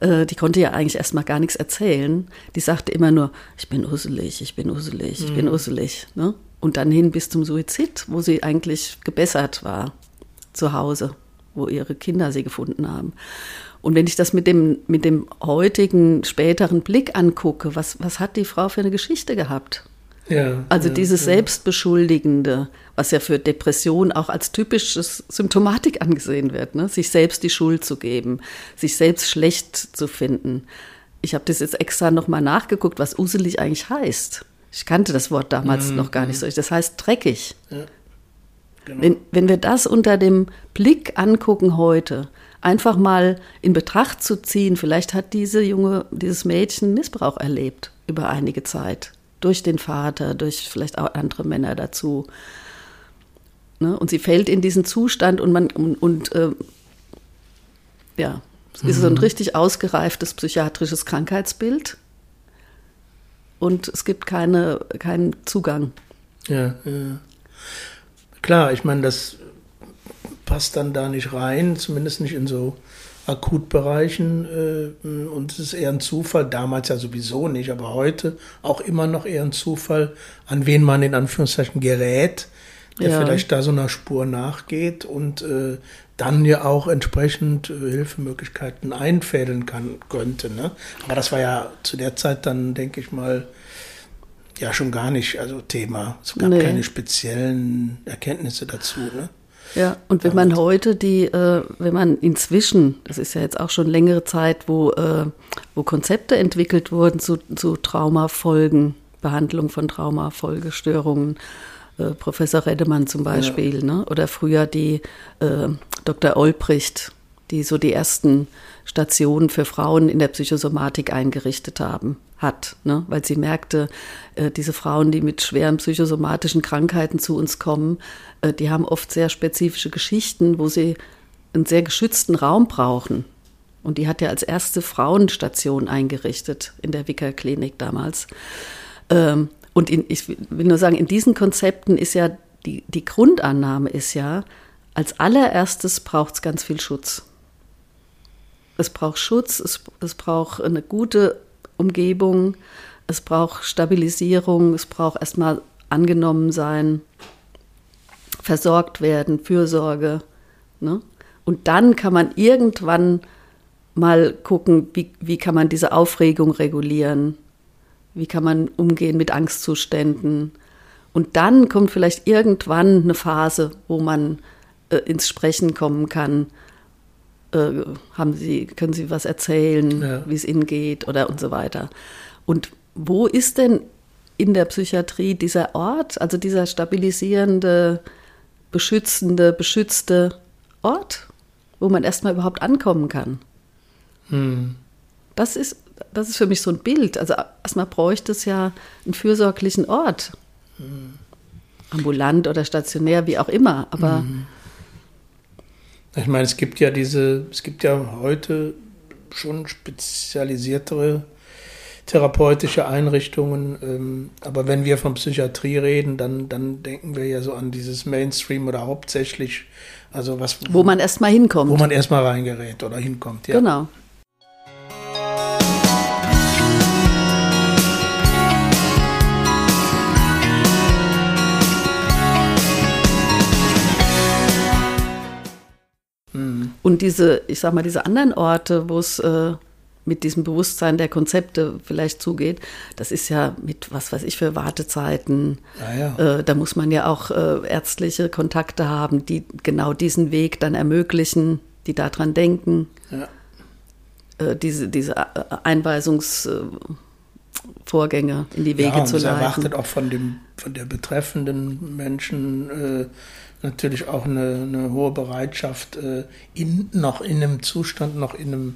äh, die konnte ja eigentlich erstmal gar nichts erzählen. Die sagte immer nur, ich bin uselig, ich bin uselig, ich mhm. bin uselig. Ne? und dann hin bis zum Suizid, wo sie eigentlich gebessert war zu Hause, wo ihre Kinder sie gefunden haben. Und wenn ich das mit dem, mit dem heutigen, späteren Blick angucke, was, was hat die Frau für eine Geschichte gehabt? Ja, also ja, dieses ja. Selbstbeschuldigende, was ja für Depression auch als typisches Symptomatik angesehen wird, ne? sich selbst die Schuld zu geben, sich selbst schlecht zu finden. Ich habe das jetzt extra nochmal nachgeguckt, was uselig eigentlich heißt. Ich kannte das Wort damals mhm. noch gar nicht so. Das heißt dreckig. Genau. Wenn, wenn wir das unter dem Blick angucken heute, einfach mal in Betracht zu ziehen, vielleicht hat diese junge, dieses Mädchen Missbrauch erlebt über einige Zeit. Durch den Vater, durch vielleicht auch andere Männer dazu. Ne? Und sie fällt in diesen Zustand und man und, und äh, ja, es ist so ein mhm. richtig ausgereiftes psychiatrisches Krankheitsbild und es gibt keine, keinen Zugang. Ja, ja. Klar, ich meine, das passt dann da nicht rein, zumindest nicht in so Akutbereichen. Äh, und es ist eher ein Zufall, damals ja sowieso nicht, aber heute auch immer noch eher ein Zufall, an wen man in Anführungszeichen gerät, der ja. vielleicht da so einer Spur nachgeht und äh, dann ja auch entsprechend äh, Hilfemöglichkeiten einfädeln kann, könnte. Ne? Aber das war ja zu der Zeit dann, denke ich mal, ja schon gar nicht also Thema. Es gab nee. keine speziellen Erkenntnisse dazu. Ne? Ja, und wenn man heute die, äh, wenn man inzwischen, das ist ja jetzt auch schon längere Zeit, wo, äh, wo Konzepte entwickelt wurden zu, zu Traumafolgen, Behandlung von Traumafolgestörungen, äh, Professor Redemann zum Beispiel, ja. ne? oder früher die äh, Dr. Olbricht, die so die ersten Stationen für Frauen in der Psychosomatik eingerichtet haben, hat, ne? weil sie merkte, äh, diese Frauen, die mit schweren psychosomatischen Krankheiten zu uns kommen, äh, die haben oft sehr spezifische Geschichten, wo sie einen sehr geschützten Raum brauchen. Und die hat ja als erste Frauenstation eingerichtet in der Wicker-Klinik damals. Ähm, und in, ich will nur sagen, in diesen Konzepten ist ja die, die Grundannahme ist ja, als allererstes braucht es ganz viel Schutz. Es braucht Schutz, es, es braucht eine gute Umgebung, es braucht Stabilisierung, es braucht erstmal angenommen sein, versorgt werden, Fürsorge. Ne? Und dann kann man irgendwann mal gucken, wie, wie kann man diese Aufregung regulieren, wie kann man umgehen mit Angstzuständen. Und dann kommt vielleicht irgendwann eine Phase, wo man äh, ins Sprechen kommen kann. Äh, haben Sie, können Sie was erzählen, ja. wie es Ihnen geht oder und so weiter. Und wo ist denn in der Psychiatrie dieser Ort, also dieser stabilisierende, beschützende, beschützte Ort, wo man erstmal überhaupt ankommen kann? Hm. Das ist das ist für mich so ein Bild. Also erstmal bräuchte es ja einen fürsorglichen Ort. Mhm. Ambulant oder stationär, wie auch immer. Aber mhm. Ich meine, es gibt ja diese, es gibt ja heute schon spezialisiertere therapeutische Einrichtungen. Ähm, aber wenn wir von Psychiatrie reden, dann, dann denken wir ja so an dieses Mainstream oder hauptsächlich, also was. Wo man erstmal hinkommt. Wo man erstmal reingerät oder hinkommt, ja. Genau. Und diese, ich sag mal, diese anderen Orte, wo es äh, mit diesem Bewusstsein der Konzepte vielleicht zugeht, das ist ja mit, was weiß ich, für Wartezeiten. Ja, ja. Äh, da muss man ja auch äh, ärztliche Kontakte haben, die genau diesen Weg dann ermöglichen, die daran denken. Ja. Äh, diese, diese äh, Einweisungsvorgänge in die Wege ja, zu leiten. erwartet auch von, dem, von der betreffenden Menschen äh, natürlich auch eine, eine hohe Bereitschaft, äh, in, noch in einem Zustand, noch in einem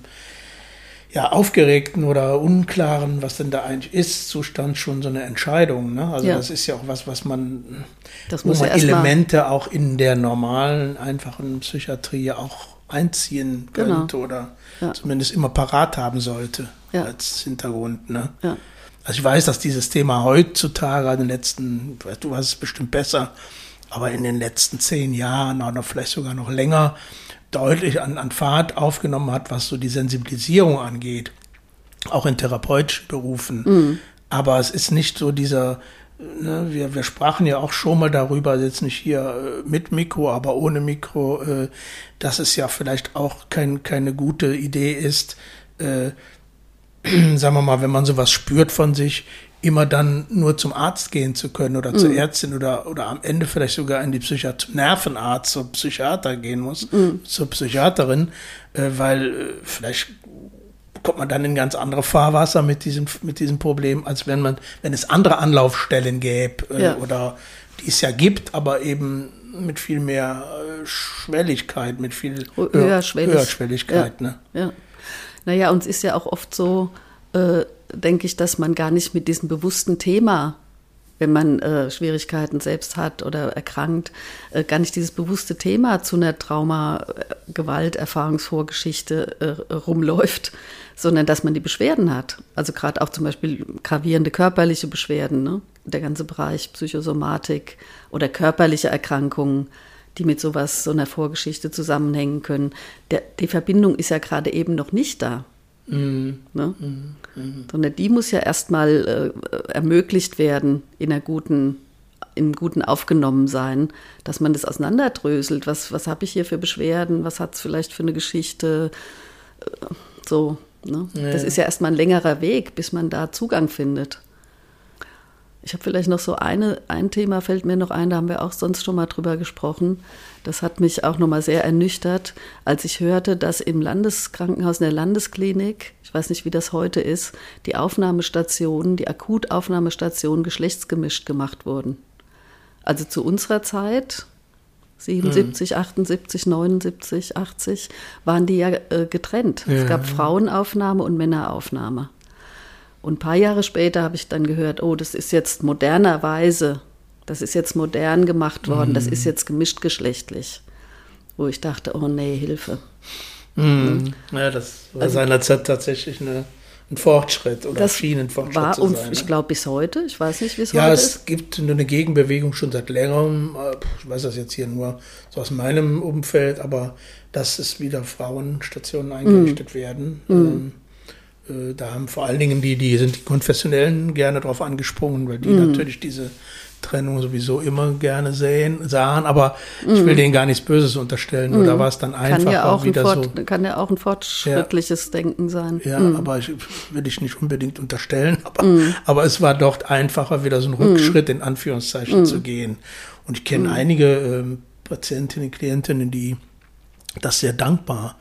ja, aufgeregten oder unklaren, was denn da eigentlich ist, Zustand schon so eine Entscheidung. Ne? Also ja. das ist ja auch was, was man, das wo man Elemente auch in der normalen, einfachen Psychiatrie auch einziehen genau. könnte genau. oder ja. zumindest immer parat haben sollte ja. als Hintergrund. Ne? Also ich weiß, dass dieses Thema heutzutage, in den letzten, du weißt es bestimmt besser, aber in den letzten zehn Jahren oder vielleicht sogar noch länger deutlich an, an Fahrt aufgenommen hat, was so die Sensibilisierung angeht, auch in therapeutischen Berufen. Mhm. Aber es ist nicht so dieser, ne, wir, wir sprachen ja auch schon mal darüber, jetzt nicht hier äh, mit Mikro, aber ohne Mikro, äh, dass es ja vielleicht auch kein, keine gute Idee ist, äh, <clears throat> sagen wir mal, wenn man sowas spürt von sich, immer dann nur zum Arzt gehen zu können oder mhm. zur Ärztin oder, oder am Ende vielleicht sogar in die Psychiat Nervenarzt, zur Psychiater gehen muss, mhm. zur Psychiaterin, äh, weil äh, vielleicht kommt man dann in ganz andere Fahrwasser mit diesem, mit diesem Problem, als wenn man, wenn es andere Anlaufstellen gäbe äh, ja. oder die es ja gibt, aber eben mit viel mehr äh, Schwelligkeit, mit viel Höherschwellig. Höherschwelligkeit. Ja. Ne? ja. Naja, uns ist ja auch oft so, äh, denke ich, dass man gar nicht mit diesem bewussten Thema, wenn man äh, Schwierigkeiten selbst hat oder erkrankt, äh, gar nicht dieses bewusste Thema zu einer Trauma, äh, äh, rumläuft, sondern dass man die Beschwerden hat. Also gerade auch zum Beispiel gravierende körperliche Beschwerden, ne? der ganze Bereich Psychosomatik oder körperliche Erkrankungen die mit sowas, so einer Vorgeschichte zusammenhängen können. Der, die Verbindung ist ja gerade eben noch nicht da. Mhm. Ne? Mhm. Sondern die muss ja erstmal äh, ermöglicht werden in einer guten im Guten aufgenommen sein, dass man das auseinanderdröselt. Was, was habe ich hier für Beschwerden? Was hat es vielleicht für eine Geschichte? Äh, so, ne? Ja. Das ist ja erstmal ein längerer Weg, bis man da Zugang findet. Ich habe vielleicht noch so eine, ein Thema fällt mir noch ein, da haben wir auch sonst schon mal drüber gesprochen. Das hat mich auch nochmal sehr ernüchtert, als ich hörte, dass im Landeskrankenhaus, in der Landesklinik, ich weiß nicht, wie das heute ist, die Aufnahmestationen, die Akutaufnahmestationen geschlechtsgemischt gemacht wurden. Also zu unserer Zeit, 77, hm. 78, 79, 80, waren die ja äh, getrennt. Ja. Es gab Frauenaufnahme und Männeraufnahme. Und ein paar Jahre später habe ich dann gehört, oh, das ist jetzt modernerweise, das ist jetzt modern gemacht worden, mhm. das ist jetzt gemischt geschlechtlich. Wo ich dachte, oh nee, Hilfe. Mhm. Ja, das war also, seinerzeit tatsächlich eine, ein Fortschritt oder das schien ein Fortschritt war, zu sein. Ne? Ich glaube bis heute, ich weiß nicht, wie es ja, heute ist. Ja, es gibt eine Gegenbewegung schon seit längerem. Äh, ich weiß das jetzt hier nur so aus meinem Umfeld, aber dass es wieder Frauenstationen eingerichtet mhm. werden. Mhm. Ähm, äh, da haben vor allen Dingen die, die sind die Konfessionellen gerne drauf angesprungen, weil die mhm. natürlich diese Trennung sowieso immer gerne sehen, sahen, aber mhm. ich will denen gar nichts Böses unterstellen, nur mhm. da war es dann einfach kann ja auch wieder Fort, so. Kann ja auch ein fortschrittliches ja, Denken sein. Ja, mhm. aber ich will ich nicht unbedingt unterstellen, <laughs> aber, mhm. aber es war dort einfacher, wieder so einen Rückschritt in Anführungszeichen zu gehen. Und ich kenne einige ähm, Patientinnen, Klientinnen, die das sehr dankbar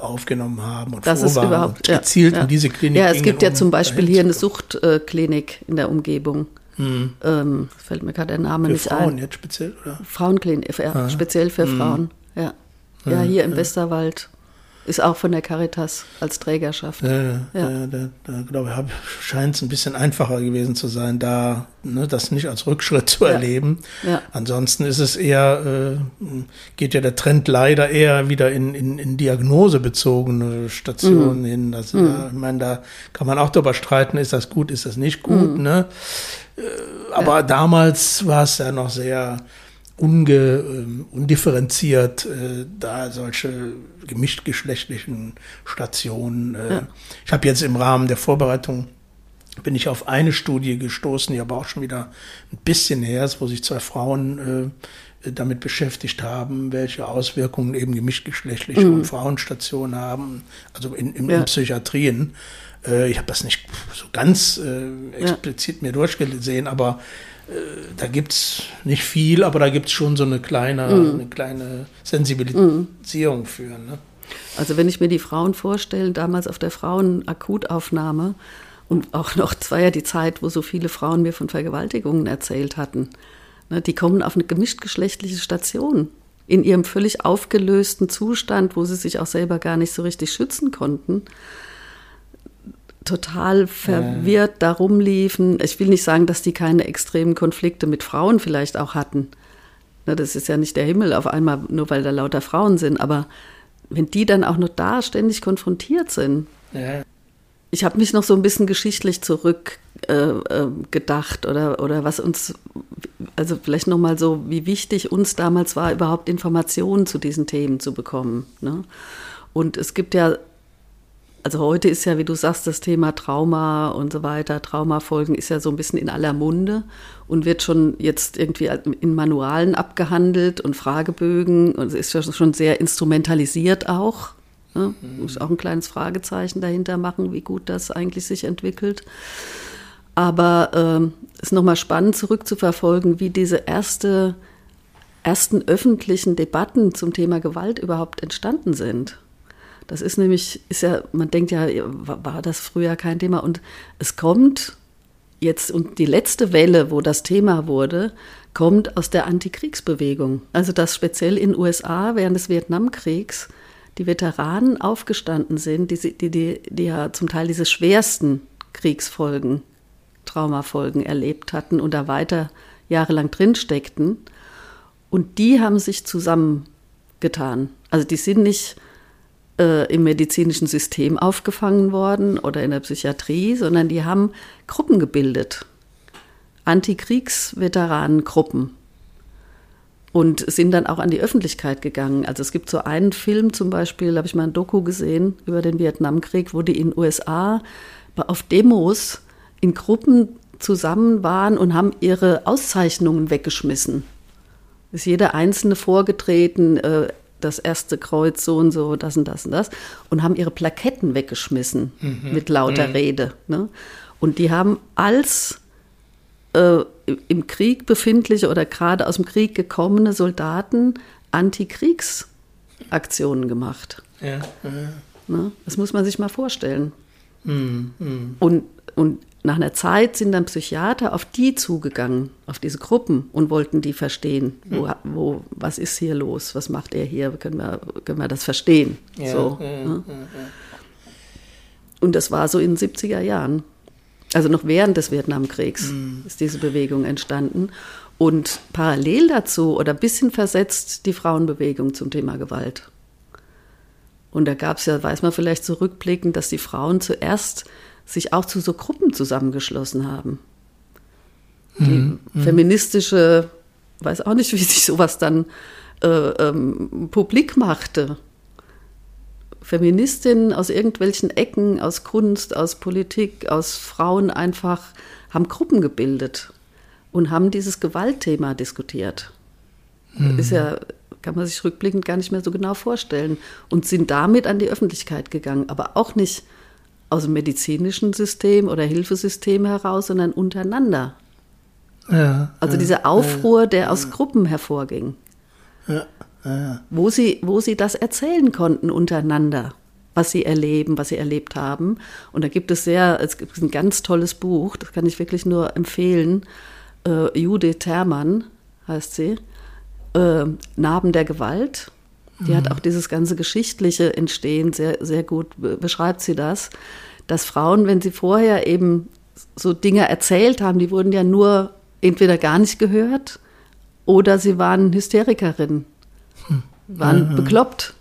aufgenommen haben und das ist überhaupt, und gezielt ja, in diese Klinik. Ja, es gibt ja um zum Beispiel hier eine Suchtklinik in der Umgebung. Hm. Ähm, fällt mir gerade der Name für nicht Frauen ein. jetzt speziell, oder? Frauenklinik, ja, ah. speziell für hm. Frauen, ja. Ja, hier im Westerwald. Ist auch von der Caritas als Trägerschaft. Ja, ja. Da, da, da glaube ich, scheint es ein bisschen einfacher gewesen zu sein, da ne, das nicht als Rückschritt zu ja. erleben. Ja. Ansonsten ist es eher, äh, geht ja der Trend leider eher wieder in, in, in diagnosebezogene Stationen mhm. hin. Das, mhm. ja, ich meine, da kann man auch darüber streiten, ist das gut, ist das nicht gut. Mhm. Ne? Äh, aber damals war es ja noch sehr unge, ähm, undifferenziert äh, da solche gemischtgeschlechtlichen Stationen. Äh. Ja. Ich habe jetzt im Rahmen der Vorbereitung bin ich auf eine Studie gestoßen, die aber auch schon wieder ein bisschen her ist, wo sich zwei Frauen äh, damit beschäftigt haben, welche Auswirkungen eben gemischtgeschlechtliche mhm. Frauenstationen haben, also in, in, ja. in Psychiatrien. Äh, ich habe das nicht so ganz äh, explizit ja. mir durchgesehen, aber da gibt es nicht viel, aber da gibt es schon so eine kleine, mm. eine kleine Sensibilisierung mm. für. Ne? Also wenn ich mir die Frauen vorstelle, damals auf der Frauenakutaufnahme und auch noch, es war ja die Zeit, wo so viele Frauen mir von Vergewaltigungen erzählt hatten. Ne, die kommen auf eine gemischtgeschlechtliche Station in ihrem völlig aufgelösten Zustand, wo sie sich auch selber gar nicht so richtig schützen konnten total verwirrt ja. darum liefen. Ich will nicht sagen, dass die keine extremen Konflikte mit Frauen vielleicht auch hatten. Das ist ja nicht der Himmel auf einmal, nur weil da lauter Frauen sind. Aber wenn die dann auch noch da ständig konfrontiert sind. Ja. Ich habe mich noch so ein bisschen geschichtlich zurückgedacht äh, äh, oder, oder was uns, also vielleicht nochmal so, wie wichtig uns damals war, überhaupt Informationen zu diesen Themen zu bekommen. Ne? Und es gibt ja also heute ist ja, wie du sagst, das Thema Trauma und so weiter, Traumafolgen ist ja so ein bisschen in aller Munde und wird schon jetzt irgendwie in Manualen abgehandelt und Fragebögen und ist ja schon sehr instrumentalisiert auch. Ne? Mhm. Muss auch ein kleines Fragezeichen dahinter machen, wie gut das eigentlich sich entwickelt. Aber ähm, es ist nochmal spannend zurückzuverfolgen, wie diese erste, ersten öffentlichen Debatten zum Thema Gewalt überhaupt entstanden sind. Das ist nämlich, ist ja, man denkt ja, war das früher kein Thema und es kommt jetzt und die letzte Welle, wo das Thema wurde, kommt aus der Antikriegsbewegung. Also dass speziell in USA während des Vietnamkriegs die Veteranen aufgestanden sind, die, die, die, die ja zum Teil diese schwersten Kriegsfolgen, Traumafolgen erlebt hatten und da weiter jahrelang drin steckten. Und die haben sich zusammengetan. Also die sind nicht äh, im medizinischen System aufgefangen worden oder in der Psychiatrie, sondern die haben Gruppen gebildet. Antikriegsveteranengruppen. Und sind dann auch an die Öffentlichkeit gegangen. Also es gibt so einen Film zum Beispiel, habe ich mal ein Doku gesehen über den Vietnamkrieg, wo die in den USA auf Demos in Gruppen zusammen waren und haben ihre Auszeichnungen weggeschmissen. Ist jeder Einzelne vorgetreten, äh, das erste Kreuz so und so, das und das und das, und haben ihre Plaketten weggeschmissen mhm. mit lauter mhm. Rede. Ne? Und die haben als äh, im Krieg befindliche oder gerade aus dem Krieg gekommene Soldaten Antikriegsaktionen gemacht. Ja, ja. Ne? Das muss man sich mal vorstellen. Mhm. Mhm. Und, und nach einer Zeit sind dann Psychiater auf die zugegangen, auf diese Gruppen und wollten die verstehen. Wo, hm. wo, was ist hier los? Was macht er hier? Können wir, können wir das verstehen? Ja, so, ja, ne? ja, und das war so in den 70er Jahren. Also noch während des Vietnamkriegs mhm. ist diese Bewegung entstanden. Und parallel dazu oder ein bisschen versetzt die Frauenbewegung zum Thema Gewalt. Und da gab es ja, weiß man vielleicht zurückblickend, dass die Frauen zuerst sich auch zu so Gruppen zusammengeschlossen haben. Die mhm. feministische, weiß auch nicht, wie sich sowas dann äh, ähm, publik machte. Feministinnen aus irgendwelchen Ecken, aus Kunst, aus Politik, aus Frauen einfach haben Gruppen gebildet und haben dieses Gewaltthema diskutiert. Mhm. Ist ja, kann man sich rückblickend gar nicht mehr so genau vorstellen. Und sind damit an die Öffentlichkeit gegangen, aber auch nicht aus dem medizinischen System oder Hilfesystem heraus, sondern untereinander. Ja, also ja, dieser Aufruhr, ja, der aus Gruppen hervorging. Wo, sie, wo sie das erzählen konnten untereinander, was sie erleben, was sie erlebt haben. Und da gibt es sehr, es gibt ein ganz tolles Buch, das kann ich wirklich nur empfehlen. Äh, Judith Termann heißt sie. Äh, Narben der Gewalt. Die mhm. hat auch dieses ganze geschichtliche Entstehen sehr, sehr gut, beschreibt sie das, dass Frauen, wenn sie vorher eben so Dinge erzählt haben, die wurden ja nur entweder gar nicht gehört oder sie waren Hysterikerinnen, hm. waren mhm. bekloppt.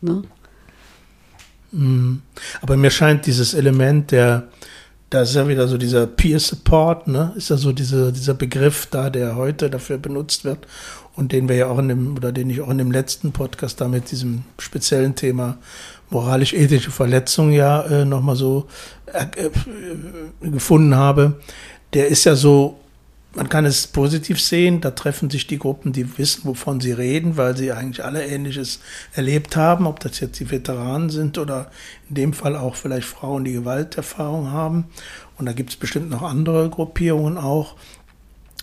Ne? Mhm. Aber mir scheint dieses Element der, da ist ja wieder so dieser Peer Support, ne? Ist ja so diese, dieser Begriff da, der heute dafür benutzt wird und den wir ja auch in dem, oder den ich auch in dem letzten Podcast da mit diesem speziellen Thema moralisch-ethische Verletzung ja äh, nochmal so äh, äh, gefunden habe, der ist ja so, man kann es positiv sehen, da treffen sich die Gruppen, die wissen, wovon sie reden, weil sie eigentlich alle Ähnliches erlebt haben, ob das jetzt die Veteranen sind oder in dem Fall auch vielleicht Frauen, die Gewalterfahrung haben. Und da gibt es bestimmt noch andere Gruppierungen auch,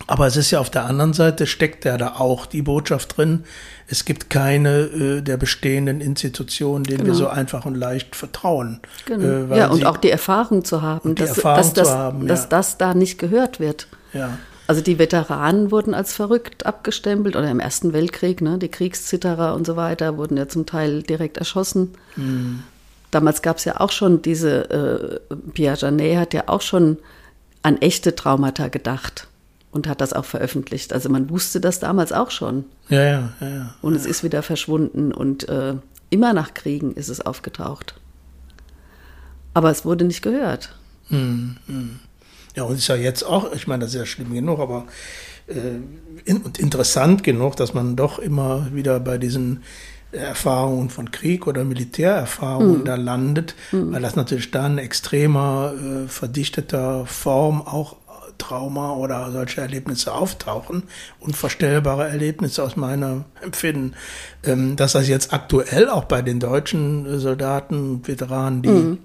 aber es ist ja auf der anderen Seite steckt ja da auch die Botschaft drin. Es gibt keine äh, der bestehenden Institutionen, denen genau. wir so einfach und leicht vertrauen. Genau. Äh, ja, und auch die Erfahrung zu haben, dass, Erfahrung dass, das, haben, dass das da nicht gehört wird. Ja. Also die Veteranen wurden als verrückt abgestempelt oder im Ersten Weltkrieg, ne, die Kriegszitterer und so weiter wurden ja zum Teil direkt erschossen. Mhm. Damals gab es ja auch schon diese, äh, Pierre Janet hat ja auch schon an echte Traumata gedacht und hat das auch veröffentlicht. Also man wusste das damals auch schon. Ja, ja, ja. ja und es ist wieder verschwunden und äh, immer nach Kriegen ist es aufgetaucht. Aber es wurde nicht gehört. Hm, hm. Ja, und ist ja jetzt auch, ich meine, das ist ja schlimm genug, aber äh, in, und interessant genug, dass man doch immer wieder bei diesen Erfahrungen von Krieg oder Militärerfahrungen mhm. da landet, mhm. weil das natürlich dann extremer, äh, verdichteter Form auch Trauma oder solche Erlebnisse auftauchen, unvorstellbare Erlebnisse aus meinem Empfinden, ähm, dass das jetzt aktuell auch bei den deutschen Soldaten, Veteranen, die mhm.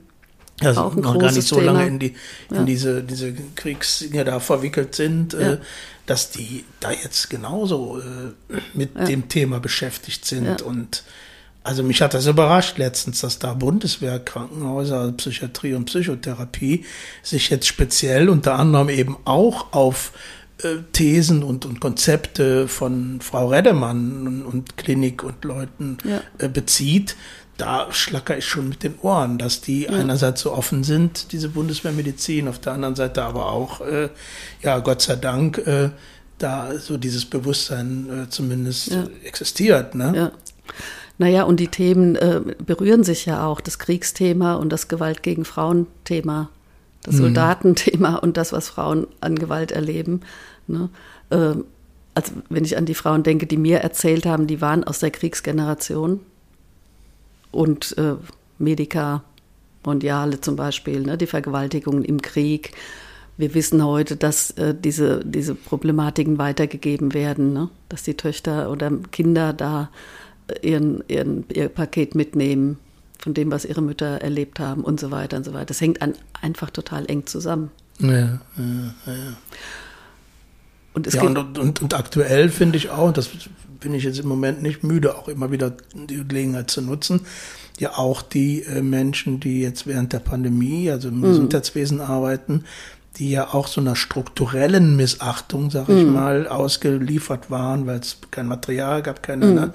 Also noch gar nicht so Thema. lange in, die, in ja. diese, diese Kriegsdinge da verwickelt sind, äh, ja. äh, dass die da jetzt genauso äh, mit ja. dem Thema beschäftigt sind und also mich hat das überrascht letztens, dass da Bundeswehrkrankenhäuser, also Psychiatrie und Psychotherapie sich jetzt speziell unter anderem eben auch auf äh, Thesen und, und Konzepte von Frau Reddemann und, und Klinik und Leuten ja. äh, bezieht. Da schlacker ich schon mit den Ohren, dass die ja. einerseits so offen sind, diese Bundeswehrmedizin, auf der anderen Seite aber auch, äh, ja, Gott sei Dank, äh, da so dieses Bewusstsein äh, zumindest ja. existiert. Ne? Ja. Naja, und die Themen äh, berühren sich ja auch, das Kriegsthema und das Gewalt gegen Frauen-Thema, das mhm. Soldatenthema und das, was Frauen an Gewalt erleben. Ne? Also wenn ich an die Frauen denke, die mir erzählt haben, die waren aus der Kriegsgeneration und äh, Medica Mondiale zum Beispiel, ne? die Vergewaltigungen im Krieg, wir wissen heute, dass äh, diese, diese Problematiken weitergegeben werden, ne? dass die Töchter oder Kinder da ihren, ihren, ihr Paket mitnehmen von dem, was ihre Mütter erlebt haben und so weiter und so weiter. Das hängt an, einfach total eng zusammen. Ja, ja, ja. Und, es ja, und, und, und aktuell finde ich auch, das bin ich jetzt im Moment nicht müde, auch immer wieder die Gelegenheit zu nutzen, ja auch die äh, Menschen, die jetzt während der Pandemie, also im mhm. Gesundheitswesen arbeiten, die ja auch so einer strukturellen Missachtung, sag ich mm. mal, ausgeliefert waren, weil es kein Material gab, keine mm.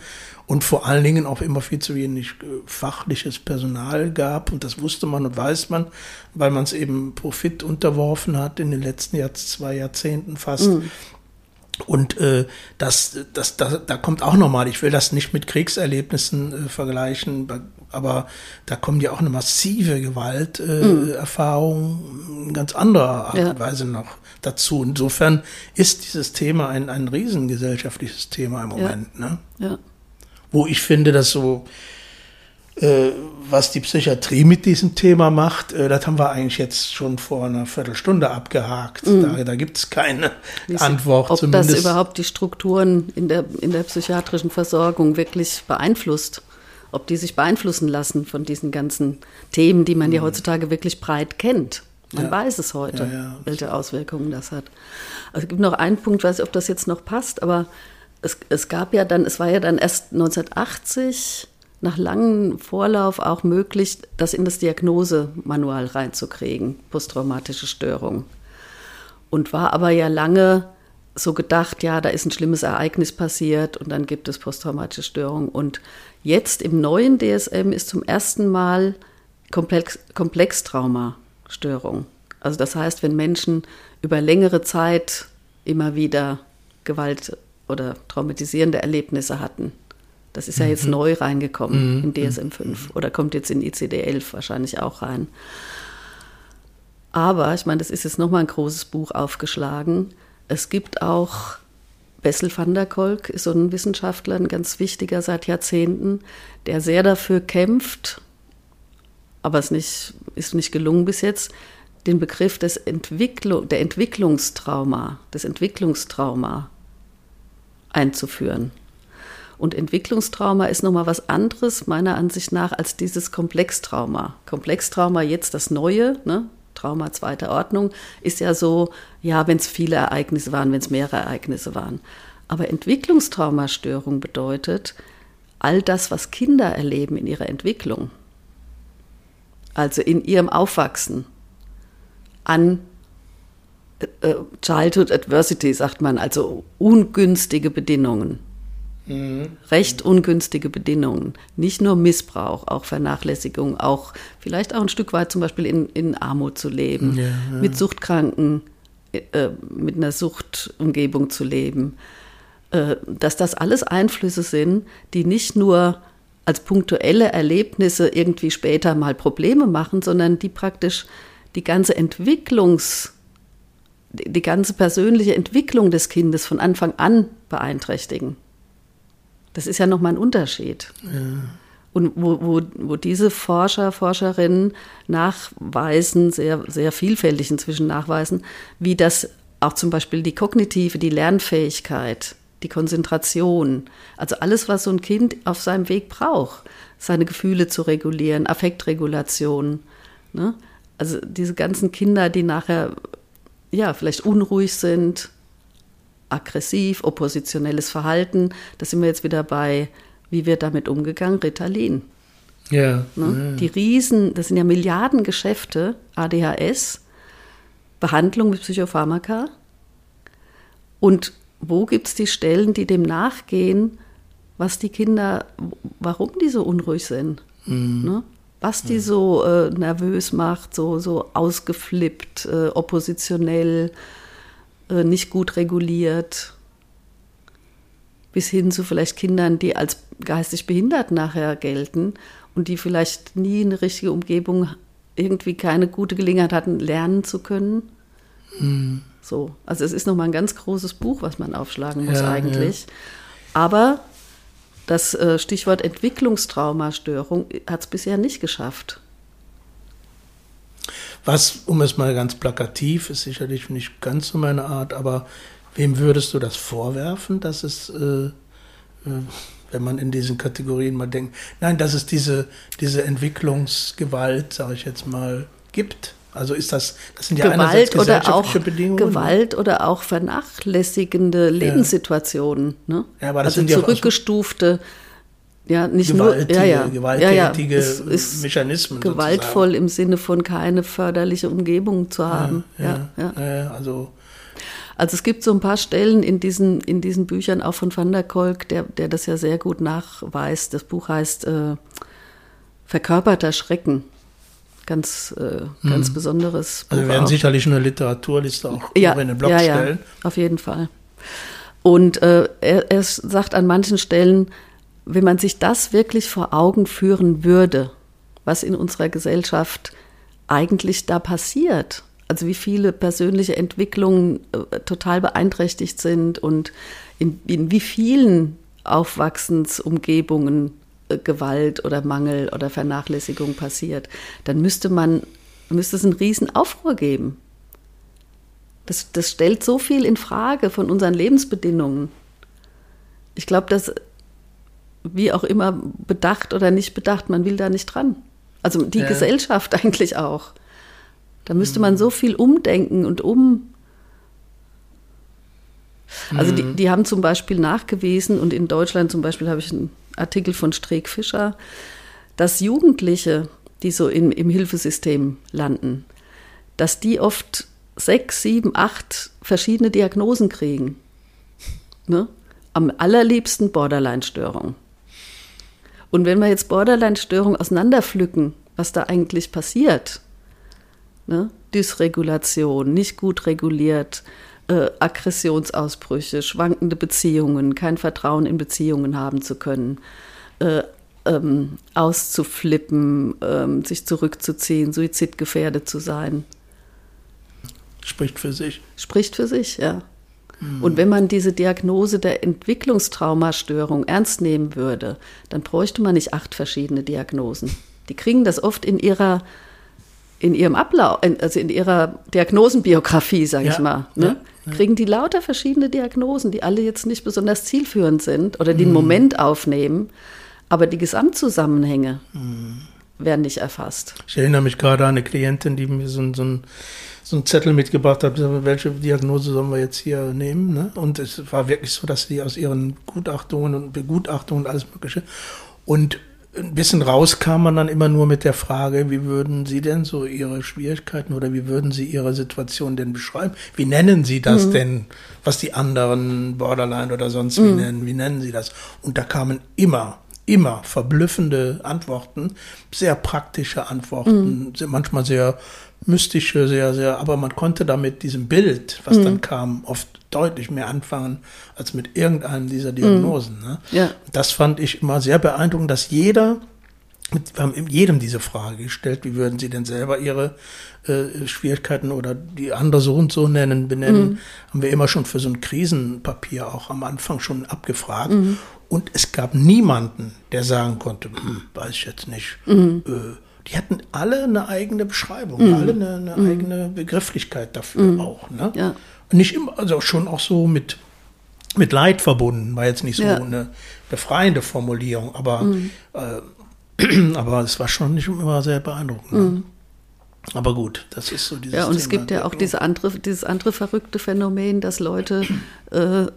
und vor allen Dingen auch immer viel zu wenig äh, fachliches Personal gab und das wusste man und weiß man, weil man es eben Profit unterworfen hat in den letzten Jahr, zwei Jahrzehnten fast. Mm. Und äh, das, das, das, da kommt auch nochmal, ich will das nicht mit Kriegserlebnissen äh, vergleichen, aber da kommt ja auch eine massive Gewalterfahrung äh, in ganz anderer Art ja. und Weise noch dazu. Insofern ist dieses Thema ein, ein riesengesellschaftliches Thema im Moment. Ja. Ne? Ja. Wo ich finde, dass so was die Psychiatrie mit diesem Thema macht, äh, das haben wir eigentlich jetzt schon vor einer Viertelstunde abgehakt. Mhm. Da, da gibt es keine Wie Antwort. Ob zumindest. das überhaupt die Strukturen in der, in der psychiatrischen Versorgung wirklich beeinflusst? Ob die sich beeinflussen lassen von diesen ganzen Themen, die man mhm. ja heutzutage wirklich breit kennt? Man ja. weiß es heute, ja, ja. welche Auswirkungen das hat. Also es gibt noch einen Punkt, weiß ich, ob das jetzt noch passt, aber es, es gab ja dann, es war ja dann erst 1980 nach langem Vorlauf auch möglich, das in das Diagnosemanual reinzukriegen, posttraumatische Störung. Und war aber ja lange so gedacht, ja, da ist ein schlimmes Ereignis passiert und dann gibt es posttraumatische Störung. Und jetzt im neuen DSM ist zum ersten Mal Komplex, Komplextraumastörung. Also das heißt, wenn Menschen über längere Zeit immer wieder Gewalt oder traumatisierende Erlebnisse hatten, das ist ja jetzt mhm. neu reingekommen mhm. in DSM 5 oder kommt jetzt in ICD 11 wahrscheinlich auch rein. Aber ich meine, das ist jetzt nochmal ein großes Buch aufgeschlagen. Es gibt auch Bessel van der Kolk, ist so ein Wissenschaftler, ein ganz wichtiger seit Jahrzehnten, der sehr dafür kämpft, aber es nicht, ist nicht gelungen bis jetzt, den Begriff des Entwicklung, der Entwicklungstrauma, des Entwicklungstrauma einzuführen. Und Entwicklungstrauma ist nochmal was anderes, meiner Ansicht nach, als dieses Komplextrauma. Komplextrauma, jetzt das Neue, ne? Trauma zweiter Ordnung, ist ja so, ja, wenn es viele Ereignisse waren, wenn es mehrere Ereignisse waren. Aber Entwicklungstraumastörung bedeutet all das, was Kinder erleben in ihrer Entwicklung, also in ihrem Aufwachsen, an äh, äh Childhood Adversity, sagt man, also ungünstige Bedingungen. Mhm. Recht ungünstige Bedingungen. Nicht nur Missbrauch, auch Vernachlässigung, auch vielleicht auch ein Stück weit zum Beispiel in, in Armut zu leben, ja, ja. mit Suchtkranken, äh, mit einer Suchtumgebung zu leben. Äh, dass das alles Einflüsse sind, die nicht nur als punktuelle Erlebnisse irgendwie später mal Probleme machen, sondern die praktisch die ganze Entwicklungs- die ganze persönliche Entwicklung des Kindes von Anfang an beeinträchtigen. Das ist ja nochmal ein Unterschied. Ja. Und wo, wo, wo diese Forscher, Forscherinnen nachweisen, sehr, sehr vielfältig inzwischen nachweisen, wie das auch zum Beispiel die kognitive, die Lernfähigkeit, die Konzentration, also alles, was so ein Kind auf seinem Weg braucht, seine Gefühle zu regulieren, Affektregulation. Ne? Also diese ganzen Kinder, die nachher ja vielleicht unruhig sind, aggressiv, oppositionelles Verhalten. Da sind wir jetzt wieder bei, wie wird damit umgegangen? Ritalin. Ja, ne? ja. Die Riesen, das sind ja Milliardengeschäfte, ADHS, Behandlung mit Psychopharmaka. Und wo gibt es die Stellen, die dem nachgehen, was die Kinder, warum die so unruhig sind? Mhm. Ne? Was die so äh, nervös macht, so, so ausgeflippt, äh, oppositionell, nicht gut reguliert, bis hin zu vielleicht Kindern, die als geistig behindert nachher gelten und die vielleicht nie eine richtige Umgebung, irgendwie keine gute Gelegenheit hatten, lernen zu können. Mhm. So, also es ist nochmal ein ganz großes Buch, was man aufschlagen muss ja, eigentlich. Ja. Aber das äh, Stichwort Entwicklungstraumastörung hat es bisher nicht geschafft. Was, um es mal ganz plakativ, ist sicherlich nicht ganz so meine Art, aber wem würdest du das vorwerfen, dass es, äh, äh, wenn man in diesen Kategorien mal denkt, nein, dass es diese, diese Entwicklungsgewalt, sage ich jetzt mal, gibt? Also ist das, das sind ja Gewalt oder auch Bedingungen. Gewalt oder auch vernachlässigende Lebenssituationen. Ne? Ja, aber das also sind zurückgestufte, ja, nicht gewaltige, nur, ja, ja, gewalttätige ja, ja. Es Mechanismen. Gewaltvoll sozusagen. im Sinne von keine förderliche Umgebung zu haben. Ja, ja, ja. also. Also es gibt so ein paar Stellen in diesen, in diesen Büchern, auch von Van der Kolk, der, der das ja sehr gut nachweist. Das Buch heißt äh, Verkörperter Schrecken ganz, äh, ganz mhm. besonderes Buch. Also wir werden auch. sicherlich eine Literaturliste auch ja, in den Blog ja, stellen. Ja, auf jeden Fall. Und äh, er, er sagt an manchen Stellen, wenn man sich das wirklich vor Augen führen würde, was in unserer Gesellschaft eigentlich da passiert, also wie viele persönliche Entwicklungen äh, total beeinträchtigt sind und in, in wie vielen Aufwachsensumgebungen Gewalt oder Mangel oder Vernachlässigung passiert, dann müsste man, müsste es einen riesen Aufruhr geben. Das, das stellt so viel in Frage von unseren Lebensbedingungen. Ich glaube, dass, wie auch immer, bedacht oder nicht bedacht, man will da nicht dran. Also die ja. Gesellschaft <laughs> eigentlich auch. Da müsste man so viel umdenken und um. Also die, mhm. die haben zum Beispiel nachgewiesen und in Deutschland zum Beispiel habe ich ein Artikel von Streeck Fischer, dass Jugendliche, die so in, im Hilfesystem landen, dass die oft sechs, sieben, acht verschiedene Diagnosen kriegen. Ne? Am allerliebsten Borderline-Störung. Und wenn wir jetzt Borderline-Störung auseinanderpflücken, was da eigentlich passiert, ne? Dysregulation, nicht gut reguliert, äh, Aggressionsausbrüche, schwankende Beziehungen, kein Vertrauen in Beziehungen haben zu können, äh, ähm, auszuflippen, ähm, sich zurückzuziehen, suizidgefährdet zu sein. Spricht für sich. Spricht für sich, ja. Mhm. Und wenn man diese Diagnose der Entwicklungstraumastörung ernst nehmen würde, dann bräuchte man nicht acht verschiedene Diagnosen. Die kriegen das oft in ihrer in ihrem Ablauf, also in ihrer Diagnosenbiografie, sage ja, ich mal, ne? ja, kriegen die lauter verschiedene Diagnosen, die alle jetzt nicht besonders zielführend sind oder den mhm. Moment aufnehmen, aber die Gesamtzusammenhänge mhm. werden nicht erfasst. Ich erinnere mich gerade an eine Klientin, die mir so, so, ein, so einen Zettel mitgebracht hat, welche Diagnose sollen wir jetzt hier nehmen. Ne? Und es war wirklich so, dass sie aus ihren Gutachtungen und Begutachtungen und alles Mögliche und ein bisschen raus kam man dann immer nur mit der Frage, wie würden Sie denn so Ihre Schwierigkeiten oder wie würden Sie Ihre Situation denn beschreiben? Wie nennen Sie das mhm. denn, was die anderen Borderline oder sonst mhm. wie nennen? Wie nennen Sie das? Und da kamen immer, immer verblüffende Antworten, sehr praktische Antworten, mhm. manchmal sehr mystische, sehr, sehr, aber man konnte damit diesem Bild, was dann mhm. kam, oft deutlich mehr anfangen als mit irgendeinem dieser Diagnosen. Ne? Ja. Das fand ich immer sehr beeindruckend, dass jeder, wir haben jedem diese Frage gestellt, wie würden Sie denn selber Ihre äh, Schwierigkeiten oder die andere so und so nennen, benennen, mhm. haben wir immer schon für so ein Krisenpapier auch am Anfang schon abgefragt. Und es gab niemanden, der sagen konnte, hm, weiß ich jetzt nicht. Mhm. Äh, die hatten alle eine eigene Beschreibung, mhm. alle eine, eine mhm. eigene Begrifflichkeit dafür mhm. auch. Ne? Ja. Nicht immer, also schon auch so mit, mit Leid verbunden, war jetzt nicht so ja. eine befreiende Formulierung, aber, mhm. äh, <clears throat> aber es war schon nicht immer sehr beeindruckend. Ne? Mhm. Aber gut, das ist so dieses Ja, und Thema es gibt ja auch diese andere, dieses andere verrückte Phänomen, dass Leute, äh,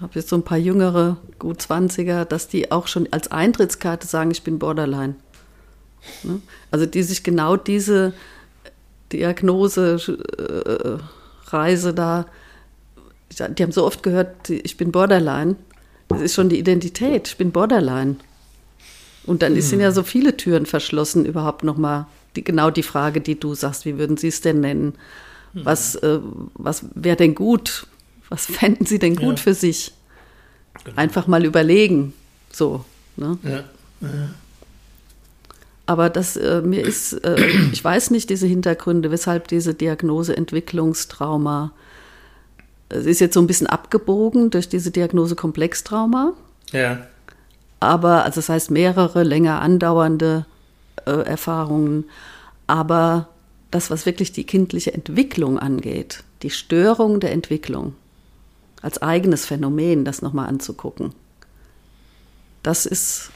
habe jetzt so ein paar jüngere, gut 20er, dass die auch schon als Eintrittskarte sagen, ich bin Borderline. Ne? Also die sich genau diese Diagnose, äh, Reise da, die haben so oft gehört, ich bin Borderline. Das ist schon die Identität, ich bin Borderline. Und dann hm. sind ja so viele Türen verschlossen, überhaupt nochmal die, genau die Frage, die du sagst, wie würden Sie es denn nennen? Hm. Was, äh, was wäre denn gut? Was fänden Sie denn gut ja. für sich? Genau. Einfach mal überlegen. So. Ne? Ja. ja. Aber das, äh, mir ist, äh, ich weiß nicht diese Hintergründe, weshalb diese Diagnose Entwicklungstrauma, es ist jetzt so ein bisschen abgebogen durch diese Diagnose Komplextrauma. Ja. Aber, also das heißt mehrere länger andauernde äh, Erfahrungen. Aber das, was wirklich die kindliche Entwicklung angeht, die Störung der Entwicklung als eigenes Phänomen, das nochmal anzugucken. Das ist,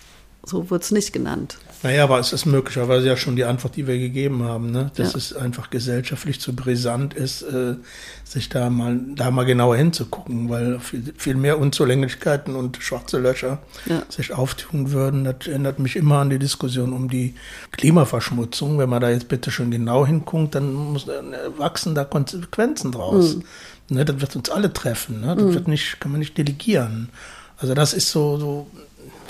so wird es nicht genannt. Naja, aber es ist möglicherweise ja schon die Antwort, die wir gegeben haben, ne? dass ja. es einfach gesellschaftlich zu brisant ist, äh, sich da mal, da mal genauer hinzugucken, weil viel, viel mehr Unzulänglichkeiten und schwarze Löcher ja. sich auftun würden. Das erinnert mich immer an die Diskussion um die Klimaverschmutzung. Wenn man da jetzt bitte schon genau hinguckt, dann muss, äh, wachsen da Konsequenzen draus. Mhm. Ne? Das wird uns alle treffen. Ne? Das mhm. wird nicht, kann man nicht delegieren. Also das ist so, so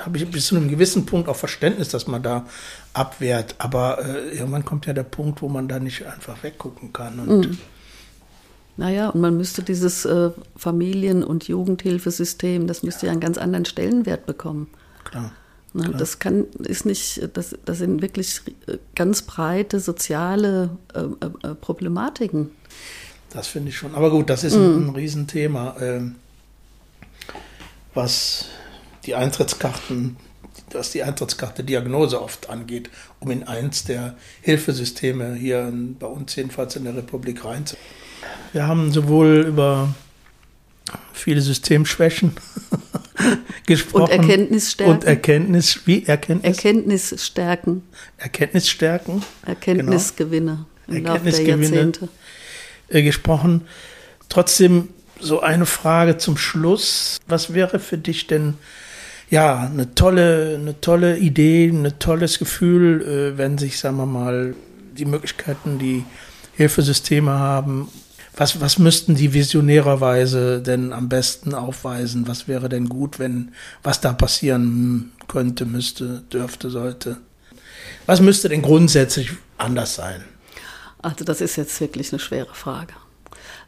habe ich bis zu einem gewissen Punkt auch Verständnis, dass man da abwehrt. Aber äh, irgendwann kommt ja der Punkt, wo man da nicht einfach weggucken kann. Und mhm. Naja, und man müsste dieses äh, Familien- und Jugendhilfesystem, das müsste ja. ja einen ganz anderen Stellenwert bekommen. Klar. Na, Klar. Das kann, ist nicht, das, das sind wirklich äh, ganz breite soziale äh, äh, Problematiken. Das finde ich schon. Aber gut, das ist ein, mhm. ein Riesenthema, ähm, was die Eintrittskarten, was die Eintrittskarte Diagnose oft angeht, um in eins der Hilfesysteme hier bei uns jedenfalls in der Republik reinzukommen. Wir haben sowohl über viele Systemschwächen <laughs> gesprochen. Und Erkenntnisstärken. Und Erkenntnis, wie Erkenntnis? Erkenntnisstärken. Erkenntnisstärken. Erkenntnisgewinne genau. Erkenntnisgewinne äh, gesprochen. Trotzdem so eine Frage zum Schluss. Was wäre für dich denn ja, eine tolle, eine tolle Idee, ein tolles Gefühl, äh, wenn sich, sagen wir mal, die Möglichkeiten, die Hilfesysteme haben. Was, was müssten die visionärerweise denn am besten aufweisen? Was wäre denn gut, wenn, was da passieren könnte, müsste, dürfte, sollte? Was müsste denn grundsätzlich anders sein? Also das ist jetzt wirklich eine schwere Frage.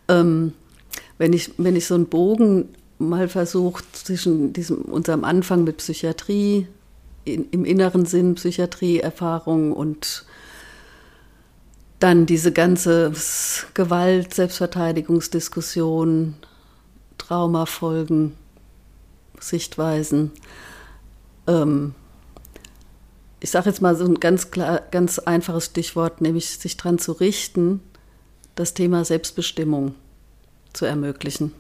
Ähm, wenn, ich, wenn ich so einen Bogen mal versucht, zwischen diesem, unserem Anfang mit Psychiatrie, in, im inneren Sinn Psychiatrieerfahrung und dann diese ganze Gewalt, Selbstverteidigungsdiskussion, Traumafolgen, Sichtweisen. Ähm, ich sage jetzt mal so ein ganz klar, ganz einfaches Stichwort, nämlich sich daran zu richten, das Thema Selbstbestimmung zu ermöglichen.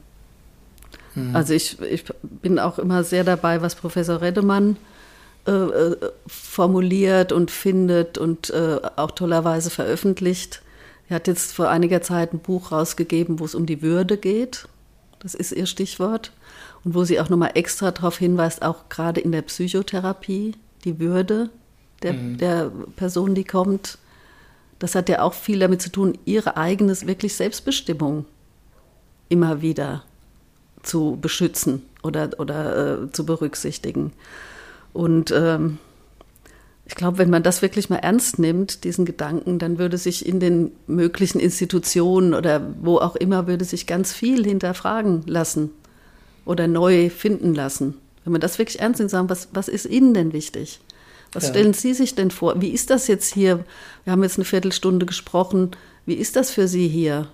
Mhm. Also ich, ich bin auch immer sehr dabei, was Professor Reddemann äh, äh, formuliert und findet und äh, auch tollerweise veröffentlicht. Er hat jetzt vor einiger Zeit ein Buch rausgegeben, wo es um die Würde geht. Das ist ihr Stichwort. Und wo sie auch nochmal extra darauf hinweist, auch gerade in der Psychotherapie, die Würde der, mhm. der Person, die kommt. Das hat ja auch viel damit zu tun, ihre eigene wirklich Selbstbestimmung immer wieder zu beschützen oder, oder äh, zu berücksichtigen. Und ähm, ich glaube, wenn man das wirklich mal ernst nimmt, diesen Gedanken, dann würde sich in den möglichen Institutionen oder wo auch immer, würde sich ganz viel hinterfragen lassen oder neu finden lassen. Wenn man das wirklich ernst nimmt, sagen, was, was ist Ihnen denn wichtig? Was ja. stellen Sie sich denn vor? Wie ist das jetzt hier? Wir haben jetzt eine Viertelstunde gesprochen. Wie ist das für Sie hier,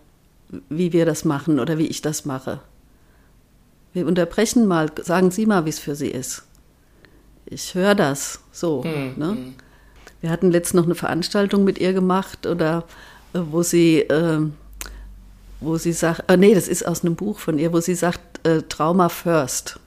wie wir das machen oder wie ich das mache? Wir unterbrechen mal, sagen Sie mal, wie es für Sie ist. Ich höre das so. Mhm. Ne? Hm. Wir hatten letztens noch eine Veranstaltung mit ihr gemacht, oder äh, wo sie, äh, wo sie sagt, äh, nee, das ist aus einem Buch von ihr, wo sie sagt, äh, Trauma first.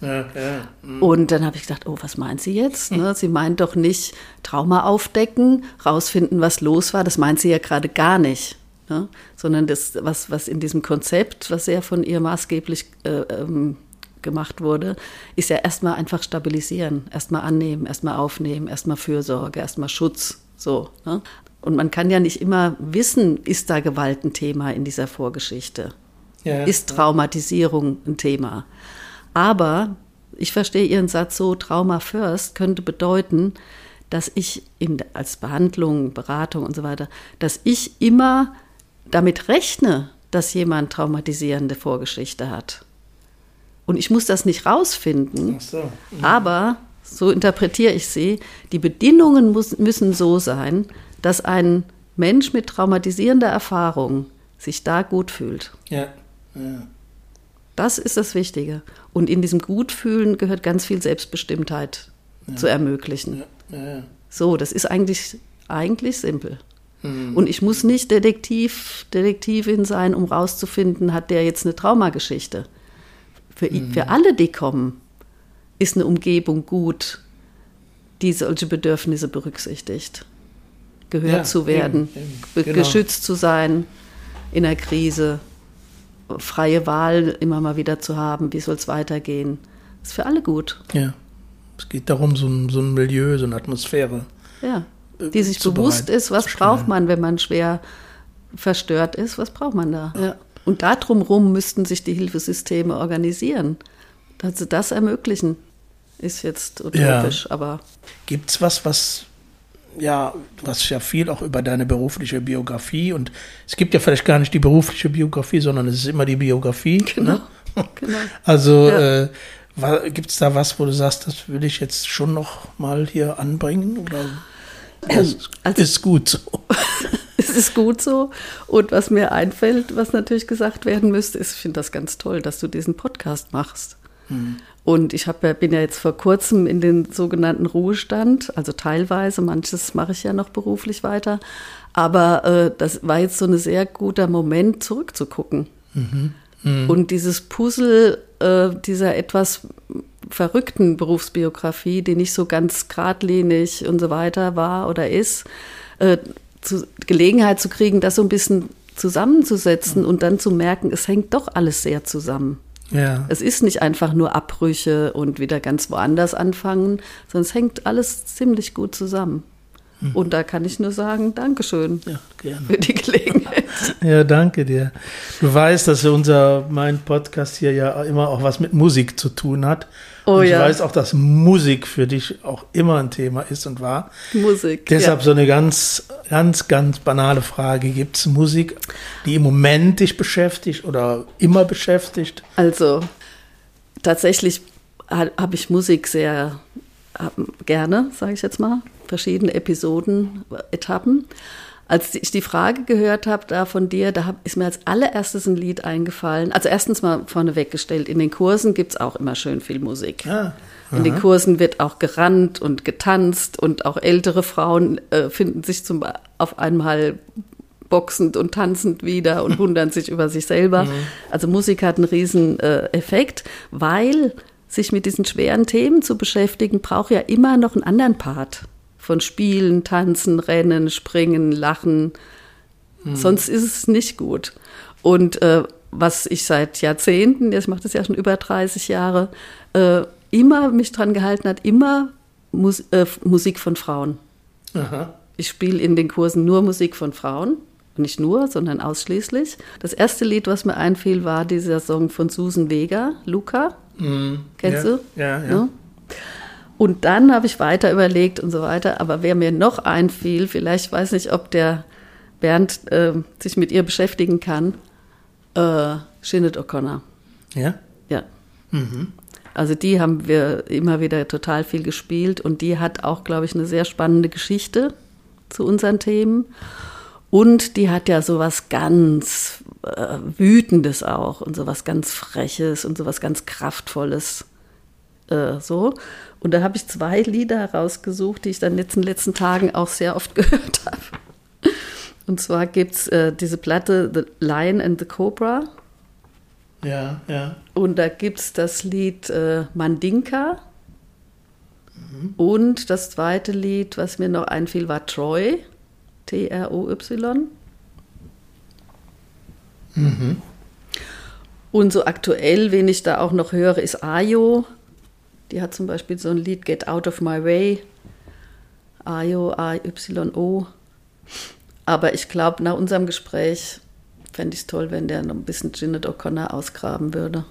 Ja, ja. Mhm. Und dann habe ich gedacht, oh, was meint sie jetzt? Ne? Sie meint doch nicht Trauma aufdecken, rausfinden, was los war. Das meint sie ja gerade gar nicht ne? sondern das, was, was in diesem Konzept, was sehr von ihr maßgeblich äh, ähm, gemacht wurde, ist ja erstmal einfach stabilisieren, erstmal annehmen, erstmal aufnehmen, erstmal Fürsorge, erstmal Schutz. So. Ne? Und man kann ja nicht immer wissen, ist da Gewalt ein Thema in dieser Vorgeschichte? Ja, ist Traumatisierung ein Thema? Aber ich verstehe Ihren Satz so, Trauma first könnte bedeuten, dass ich in, als Behandlung, Beratung und so weiter, dass ich immer damit rechne, dass jemand traumatisierende Vorgeschichte hat. Und ich muss das nicht rausfinden, so. mhm. aber so interpretiere ich sie, die Bedingungen muss, müssen so sein, dass ein Mensch mit traumatisierender Erfahrung sich da gut fühlt. Ja. ja. Das ist das Wichtige. Und in diesem Gutfühlen gehört ganz viel Selbstbestimmtheit ja. zu ermöglichen. Ja. So, das ist eigentlich, eigentlich simpel. Mhm. Und ich muss nicht Detektiv, Detektivin sein, um rauszufinden, hat der jetzt eine Traumageschichte. Für, mhm. für alle, die kommen, ist eine Umgebung gut, die solche Bedürfnisse berücksichtigt. Gehört ja, zu werden, eben, eben, genau. geschützt zu sein in der Krise, freie Wahl immer mal wieder zu haben, wie soll es weitergehen. Ist für alle gut. Ja. Es geht darum, so ein, so ein Milieu, so eine Atmosphäre. Ja. Äh, die sich bewusst ist, was braucht man, wenn man schwer verstört ist, was braucht man da? Ja. Und darum rum müssten sich die Hilfesysteme organisieren, dass sie das ermöglichen. Ist jetzt utopisch, ja. aber. Gibt es was, was ja, du hast ja viel auch über deine berufliche Biografie und es gibt ja vielleicht gar nicht die berufliche Biografie, sondern es ist immer die Biografie. Genau. Ne? <laughs> genau. Also ja. äh, gibt es da was, wo du sagst, das will ich jetzt schon noch mal hier anbringen? Oder das also, ist gut so? <laughs> es ist gut so. Und was mir einfällt, was natürlich gesagt werden müsste, ist, ich finde das ganz toll, dass du diesen Podcast machst. Hm. Und ich hab, bin ja jetzt vor kurzem in den sogenannten Ruhestand, also teilweise, manches mache ich ja noch beruflich weiter. Aber äh, das war jetzt so ein sehr guter Moment, zurückzugucken. Mhm. Mhm. Und dieses Puzzle äh, dieser etwas verrückten Berufsbiografie, die nicht so ganz geradlinig und so weiter war oder ist, äh, zu, Gelegenheit zu kriegen, das so ein bisschen zusammenzusetzen mhm. und dann zu merken, es hängt doch alles sehr zusammen. Ja. Es ist nicht einfach nur Abbrüche und wieder ganz woanders anfangen, sondern es hängt alles ziemlich gut zusammen. Und da kann ich nur sagen, Dankeschön ja, gerne. für die Gelegenheit. <laughs> Ja, danke dir. Du weißt, dass unser mein Podcast hier ja immer auch was mit Musik zu tun hat. Oh, und ich ja. weiß auch, dass Musik für dich auch immer ein Thema ist und war. Musik. Deshalb ja. so eine ganz, ganz, ganz banale Frage. Gibt es Musik, die im Moment dich beschäftigt oder immer beschäftigt? Also, tatsächlich habe ich Musik sehr gerne, sage ich jetzt mal. Verschiedene Episoden, Etappen. Als ich die Frage gehört habe da von dir, da ist mir als allererstes ein Lied eingefallen. Also erstens mal vorne weggestellt, in den Kursen gibt es auch immer schön viel Musik. Ah, in den Kursen wird auch gerannt und getanzt und auch ältere Frauen äh, finden sich zum, auf einmal boxend und tanzend wieder und <laughs> wundern sich über sich selber. Mhm. Also Musik hat einen riesen äh, Effekt, weil sich mit diesen schweren Themen zu beschäftigen, braucht ja immer noch einen anderen Part von Spielen, Tanzen, Rennen, Springen, Lachen. Hm. Sonst ist es nicht gut. Und äh, was ich seit Jahrzehnten, jetzt macht es ja schon über 30 Jahre, äh, immer mich dran gehalten hat, immer Mus äh, Musik von Frauen. Aha. Ich spiele in den Kursen nur Musik von Frauen. Nicht nur, sondern ausschließlich. Das erste Lied, was mir einfiel, war dieser Song von Susan Vega, Luca. Mm, Kennst ja, du? Ja, ja. ja? Und dann habe ich weiter überlegt und so weiter. Aber wer mir noch einfiel, vielleicht weiß nicht, ob der Bernd äh, sich mit ihr beschäftigen kann, äh, Shinnet O'Connor. Ja? Ja. Mhm. Also die haben wir immer wieder total viel gespielt und die hat auch, glaube ich, eine sehr spannende Geschichte zu unseren Themen. Und die hat ja sowas ganz äh, Wütendes auch und sowas ganz Freches und sowas ganz Kraftvolles. Äh, so. Und da habe ich zwei Lieder rausgesucht, die ich dann jetzt in den letzten Tagen auch sehr oft <laughs> gehört habe. Und zwar gibt es äh, diese Platte The Lion and the Cobra. Ja, ja. Und da gibt es das Lied äh, Mandinka. Mhm. Und das zweite Lied, was mir noch einfiel, war Troy. T-R-O-Y. Mhm. Und so aktuell, wen ich da auch noch höre, ist Ayo. Die hat zum Beispiel so ein Lied Get Out of My Way. Ayo, A-Y-O. Aber ich glaube, nach unserem Gespräch fände ich es toll, wenn der noch ein bisschen Ginette O'Connor ausgraben würde.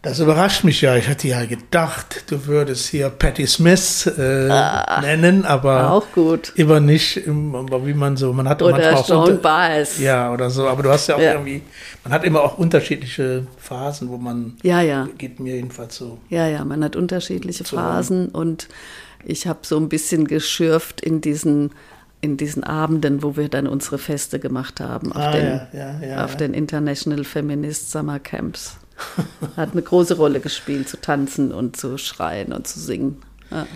Das überrascht mich ja. Ich hatte ja gedacht, du würdest hier Patti Smith äh, ah, nennen, aber auch gut. immer nicht, wie man so, man hat oder manchmal auch Joan Baez. Ja, oder so. Aber du hast ja auch ja. irgendwie, man hat immer auch unterschiedliche Phasen, wo man ja, ja. geht mir jedenfalls so. Ja, ja, man hat unterschiedliche so. Phasen und ich habe so ein bisschen geschürft in diesen in diesen Abenden, wo wir dann unsere Feste gemacht haben auf, ah, den, ja, ja, auf den International Feminist Summer Camps. Hat eine große Rolle gespielt, zu tanzen und zu schreien und zu singen. Ja.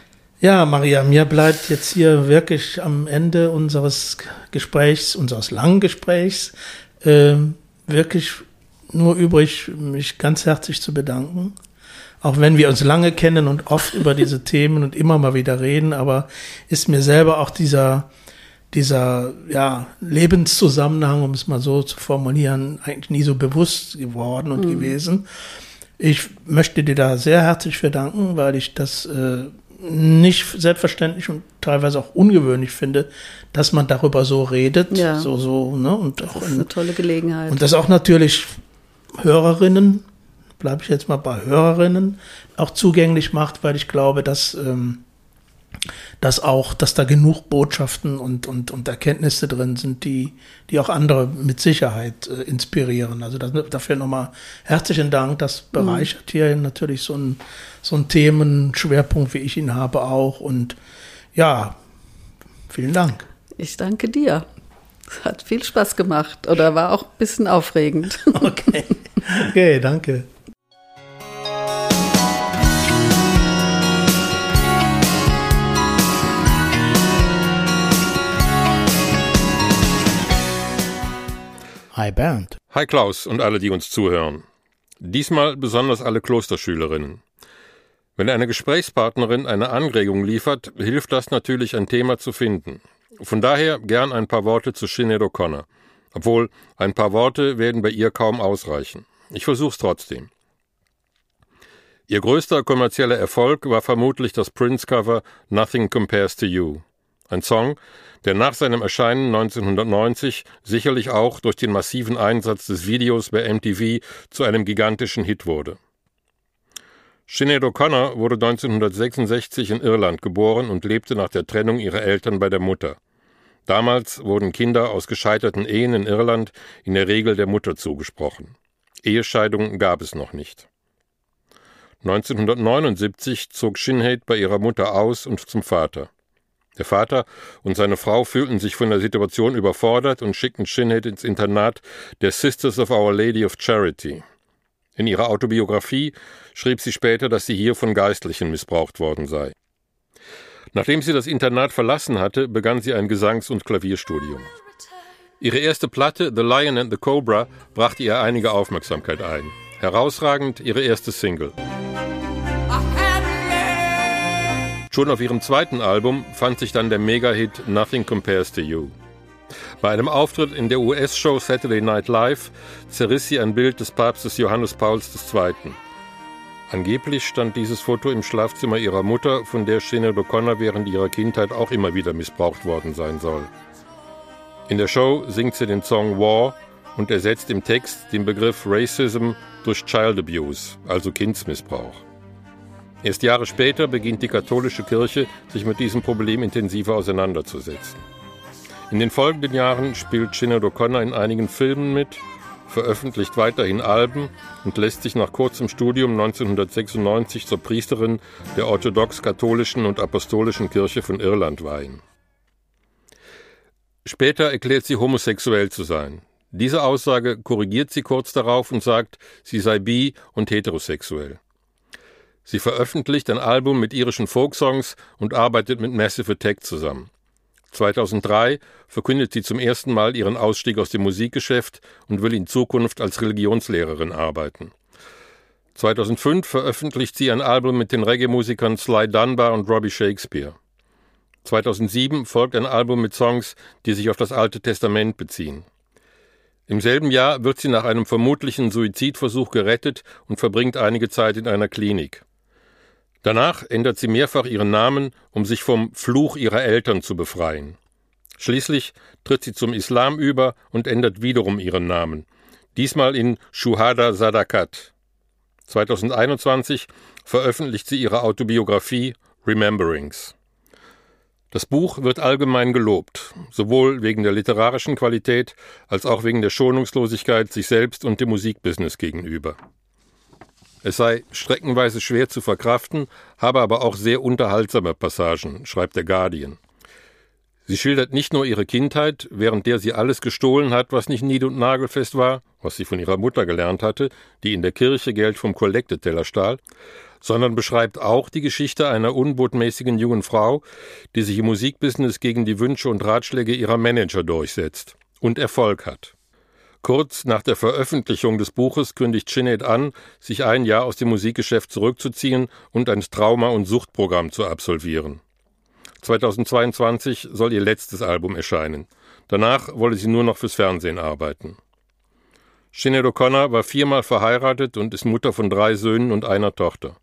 Ja, Maria, mir bleibt jetzt hier wirklich am Ende unseres Gesprächs, unseres langen Gesprächs, äh, wirklich nur übrig, mich ganz herzlich zu bedanken. Auch wenn wir uns lange kennen und oft über diese <laughs> Themen und immer mal wieder reden, aber ist mir selber auch dieser, dieser ja, Lebenszusammenhang, um es mal so zu formulieren, eigentlich nie so bewusst geworden und mhm. gewesen. Ich möchte dir da sehr herzlich für danken, weil ich das äh, nicht selbstverständlich und teilweise auch ungewöhnlich finde, dass man darüber so redet. Ja. So, so, ne? und auch das ist eine tolle Gelegenheit. Und das auch natürlich Hörerinnen, bleibe ich jetzt mal bei Hörerinnen, auch zugänglich macht, weil ich glaube, dass, ähm, dass auch, dass da genug Botschaften und, und, und Erkenntnisse drin sind, die, die auch andere mit Sicherheit äh, inspirieren. Also das, dafür nochmal herzlichen Dank. Das mhm. bereichert mhm. hier natürlich so ein so ein Themenschwerpunkt, wie ich ihn habe, auch. Und ja, vielen Dank. Ich danke dir. Es hat viel Spaß gemacht oder war auch ein bisschen aufregend. <laughs> Okay, okay danke. Hi Bernd. Hi Klaus und alle, die uns zuhören. Diesmal besonders alle Klosterschülerinnen. Wenn eine Gesprächspartnerin eine Anregung liefert, hilft das natürlich, ein Thema zu finden. Von daher gern ein paar Worte zu Sinead O'Connor. Obwohl, ein paar Worte werden bei ihr kaum ausreichen. Ich versuch's trotzdem. Ihr größter kommerzieller Erfolg war vermutlich das Prince-Cover Nothing Compares to You. Ein Song, der nach seinem Erscheinen 1990 sicherlich auch durch den massiven Einsatz des Videos bei MTV zu einem gigantischen Hit wurde. Sinead O'Connor wurde 1966 in Irland geboren und lebte nach der Trennung ihrer Eltern bei der Mutter. Damals wurden Kinder aus gescheiterten Ehen in Irland in der Regel der Mutter zugesprochen. Ehescheidungen gab es noch nicht. 1979 zog Shinhead bei ihrer Mutter aus und zum Vater. Der Vater und seine Frau fühlten sich von der Situation überfordert und schickten Shinhead ins Internat der Sisters of Our Lady of Charity. In ihrer Autobiografie schrieb sie später, dass sie hier von Geistlichen missbraucht worden sei. Nachdem sie das Internat verlassen hatte, begann sie ein Gesangs- und Klavierstudium. Ihre erste Platte, The Lion and the Cobra, brachte ihr einige Aufmerksamkeit ein. Herausragend ihre erste Single. Schon auf ihrem zweiten Album fand sich dann der Mega-Hit Nothing Compares to You. Bei einem Auftritt in der US-Show Saturday Night Live zerriss sie ein Bild des Papstes Johannes Pauls II. Angeblich stand dieses Foto im Schlafzimmer ihrer Mutter, von der Sinead O'Connor während ihrer Kindheit auch immer wieder missbraucht worden sein soll. In der Show singt sie den Song War und ersetzt im Text den Begriff Racism durch Child Abuse, also Kindsmissbrauch. Erst Jahre später beginnt die katholische Kirche, sich mit diesem Problem intensiver auseinanderzusetzen. In den folgenden Jahren spielt Sinead O'Connor in einigen Filmen mit, veröffentlicht weiterhin Alben und lässt sich nach kurzem Studium 1996 zur Priesterin der orthodox-katholischen und apostolischen Kirche von Irland weihen. Später erklärt sie homosexuell zu sein. Diese Aussage korrigiert sie kurz darauf und sagt, sie sei bi und heterosexuell. Sie veröffentlicht ein Album mit irischen Folksongs und arbeitet mit Massive Attack zusammen. 2003 verkündet sie zum ersten Mal ihren Ausstieg aus dem Musikgeschäft und will in Zukunft als Religionslehrerin arbeiten. 2005 veröffentlicht sie ein Album mit den Reggae-Musikern Sly Dunbar und Robbie Shakespeare. 2007 folgt ein Album mit Songs, die sich auf das Alte Testament beziehen. Im selben Jahr wird sie nach einem vermutlichen Suizidversuch gerettet und verbringt einige Zeit in einer Klinik. Danach ändert sie mehrfach ihren Namen, um sich vom Fluch ihrer Eltern zu befreien. Schließlich tritt sie zum Islam über und ändert wiederum ihren Namen, diesmal in Shuhada Sadakat. 2021 veröffentlicht sie ihre Autobiografie Rememberings. Das Buch wird allgemein gelobt, sowohl wegen der literarischen Qualität als auch wegen der Schonungslosigkeit sich selbst und dem Musikbusiness gegenüber. Es sei streckenweise schwer zu verkraften, habe aber auch sehr unterhaltsame Passagen, schreibt der Guardian. Sie schildert nicht nur ihre Kindheit, während der sie alles gestohlen hat, was nicht nied- und nagelfest war, was sie von ihrer Mutter gelernt hatte, die in der Kirche Geld vom Kollekteteller stahl, sondern beschreibt auch die Geschichte einer unbotmäßigen jungen Frau, die sich im Musikbusiness gegen die Wünsche und Ratschläge ihrer Manager durchsetzt und Erfolg hat. Kurz nach der Veröffentlichung des Buches kündigt Sinead an, sich ein Jahr aus dem Musikgeschäft zurückzuziehen und ein Trauma- und Suchtprogramm zu absolvieren. 2022 soll ihr letztes Album erscheinen. Danach wolle sie nur noch fürs Fernsehen arbeiten. Sinead O'Connor war viermal verheiratet und ist Mutter von drei Söhnen und einer Tochter.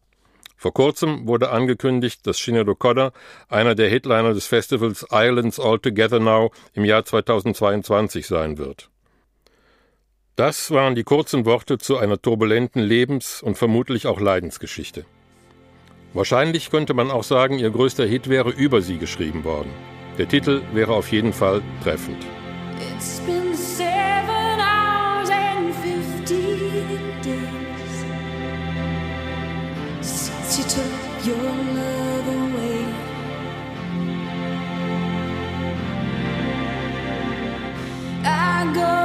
Vor kurzem wurde angekündigt, dass Sinead O'Connor einer der Headliner des Festivals Islands All Together Now im Jahr 2022 sein wird. Das waren die kurzen Worte zu einer turbulenten Lebens- und vermutlich auch Leidensgeschichte. Wahrscheinlich könnte man auch sagen, ihr größter Hit wäre über sie geschrieben worden. Der Titel wäre auf jeden Fall treffend. It's been seven hours and days since you took your love away. I go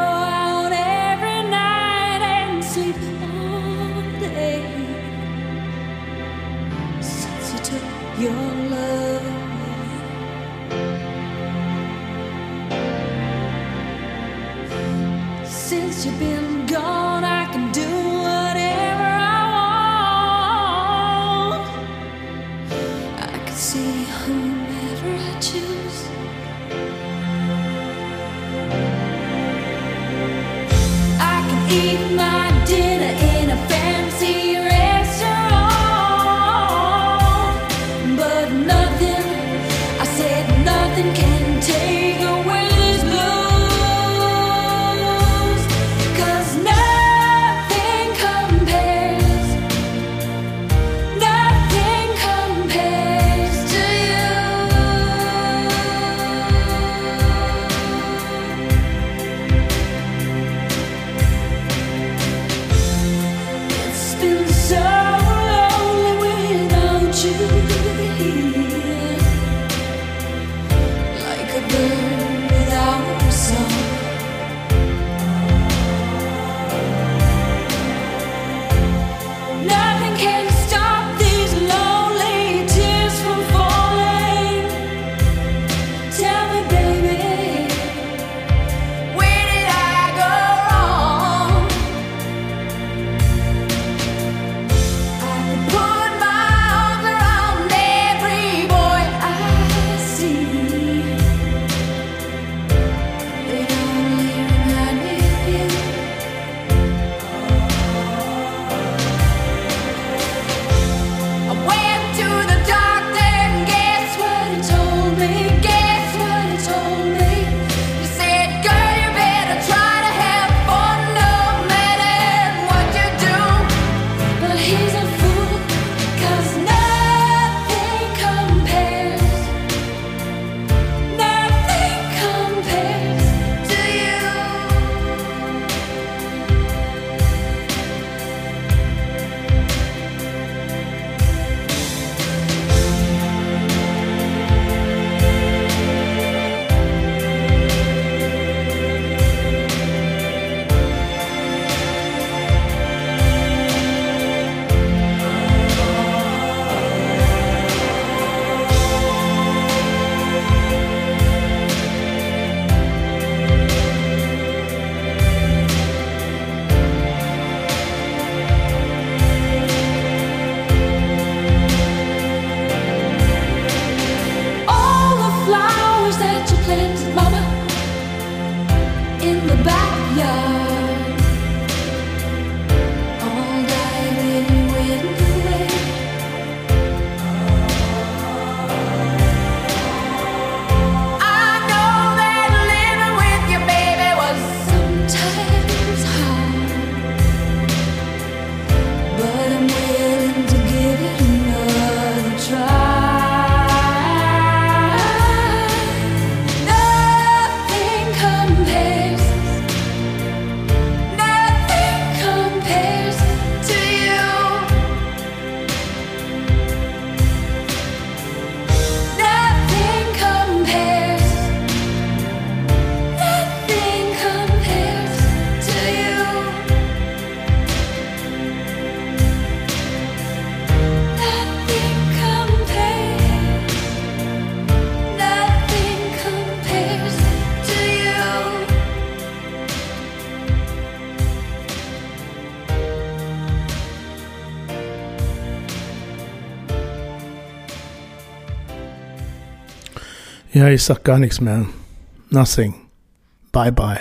Ja, ich sag gar nichts mehr. Nothing. Bye bye.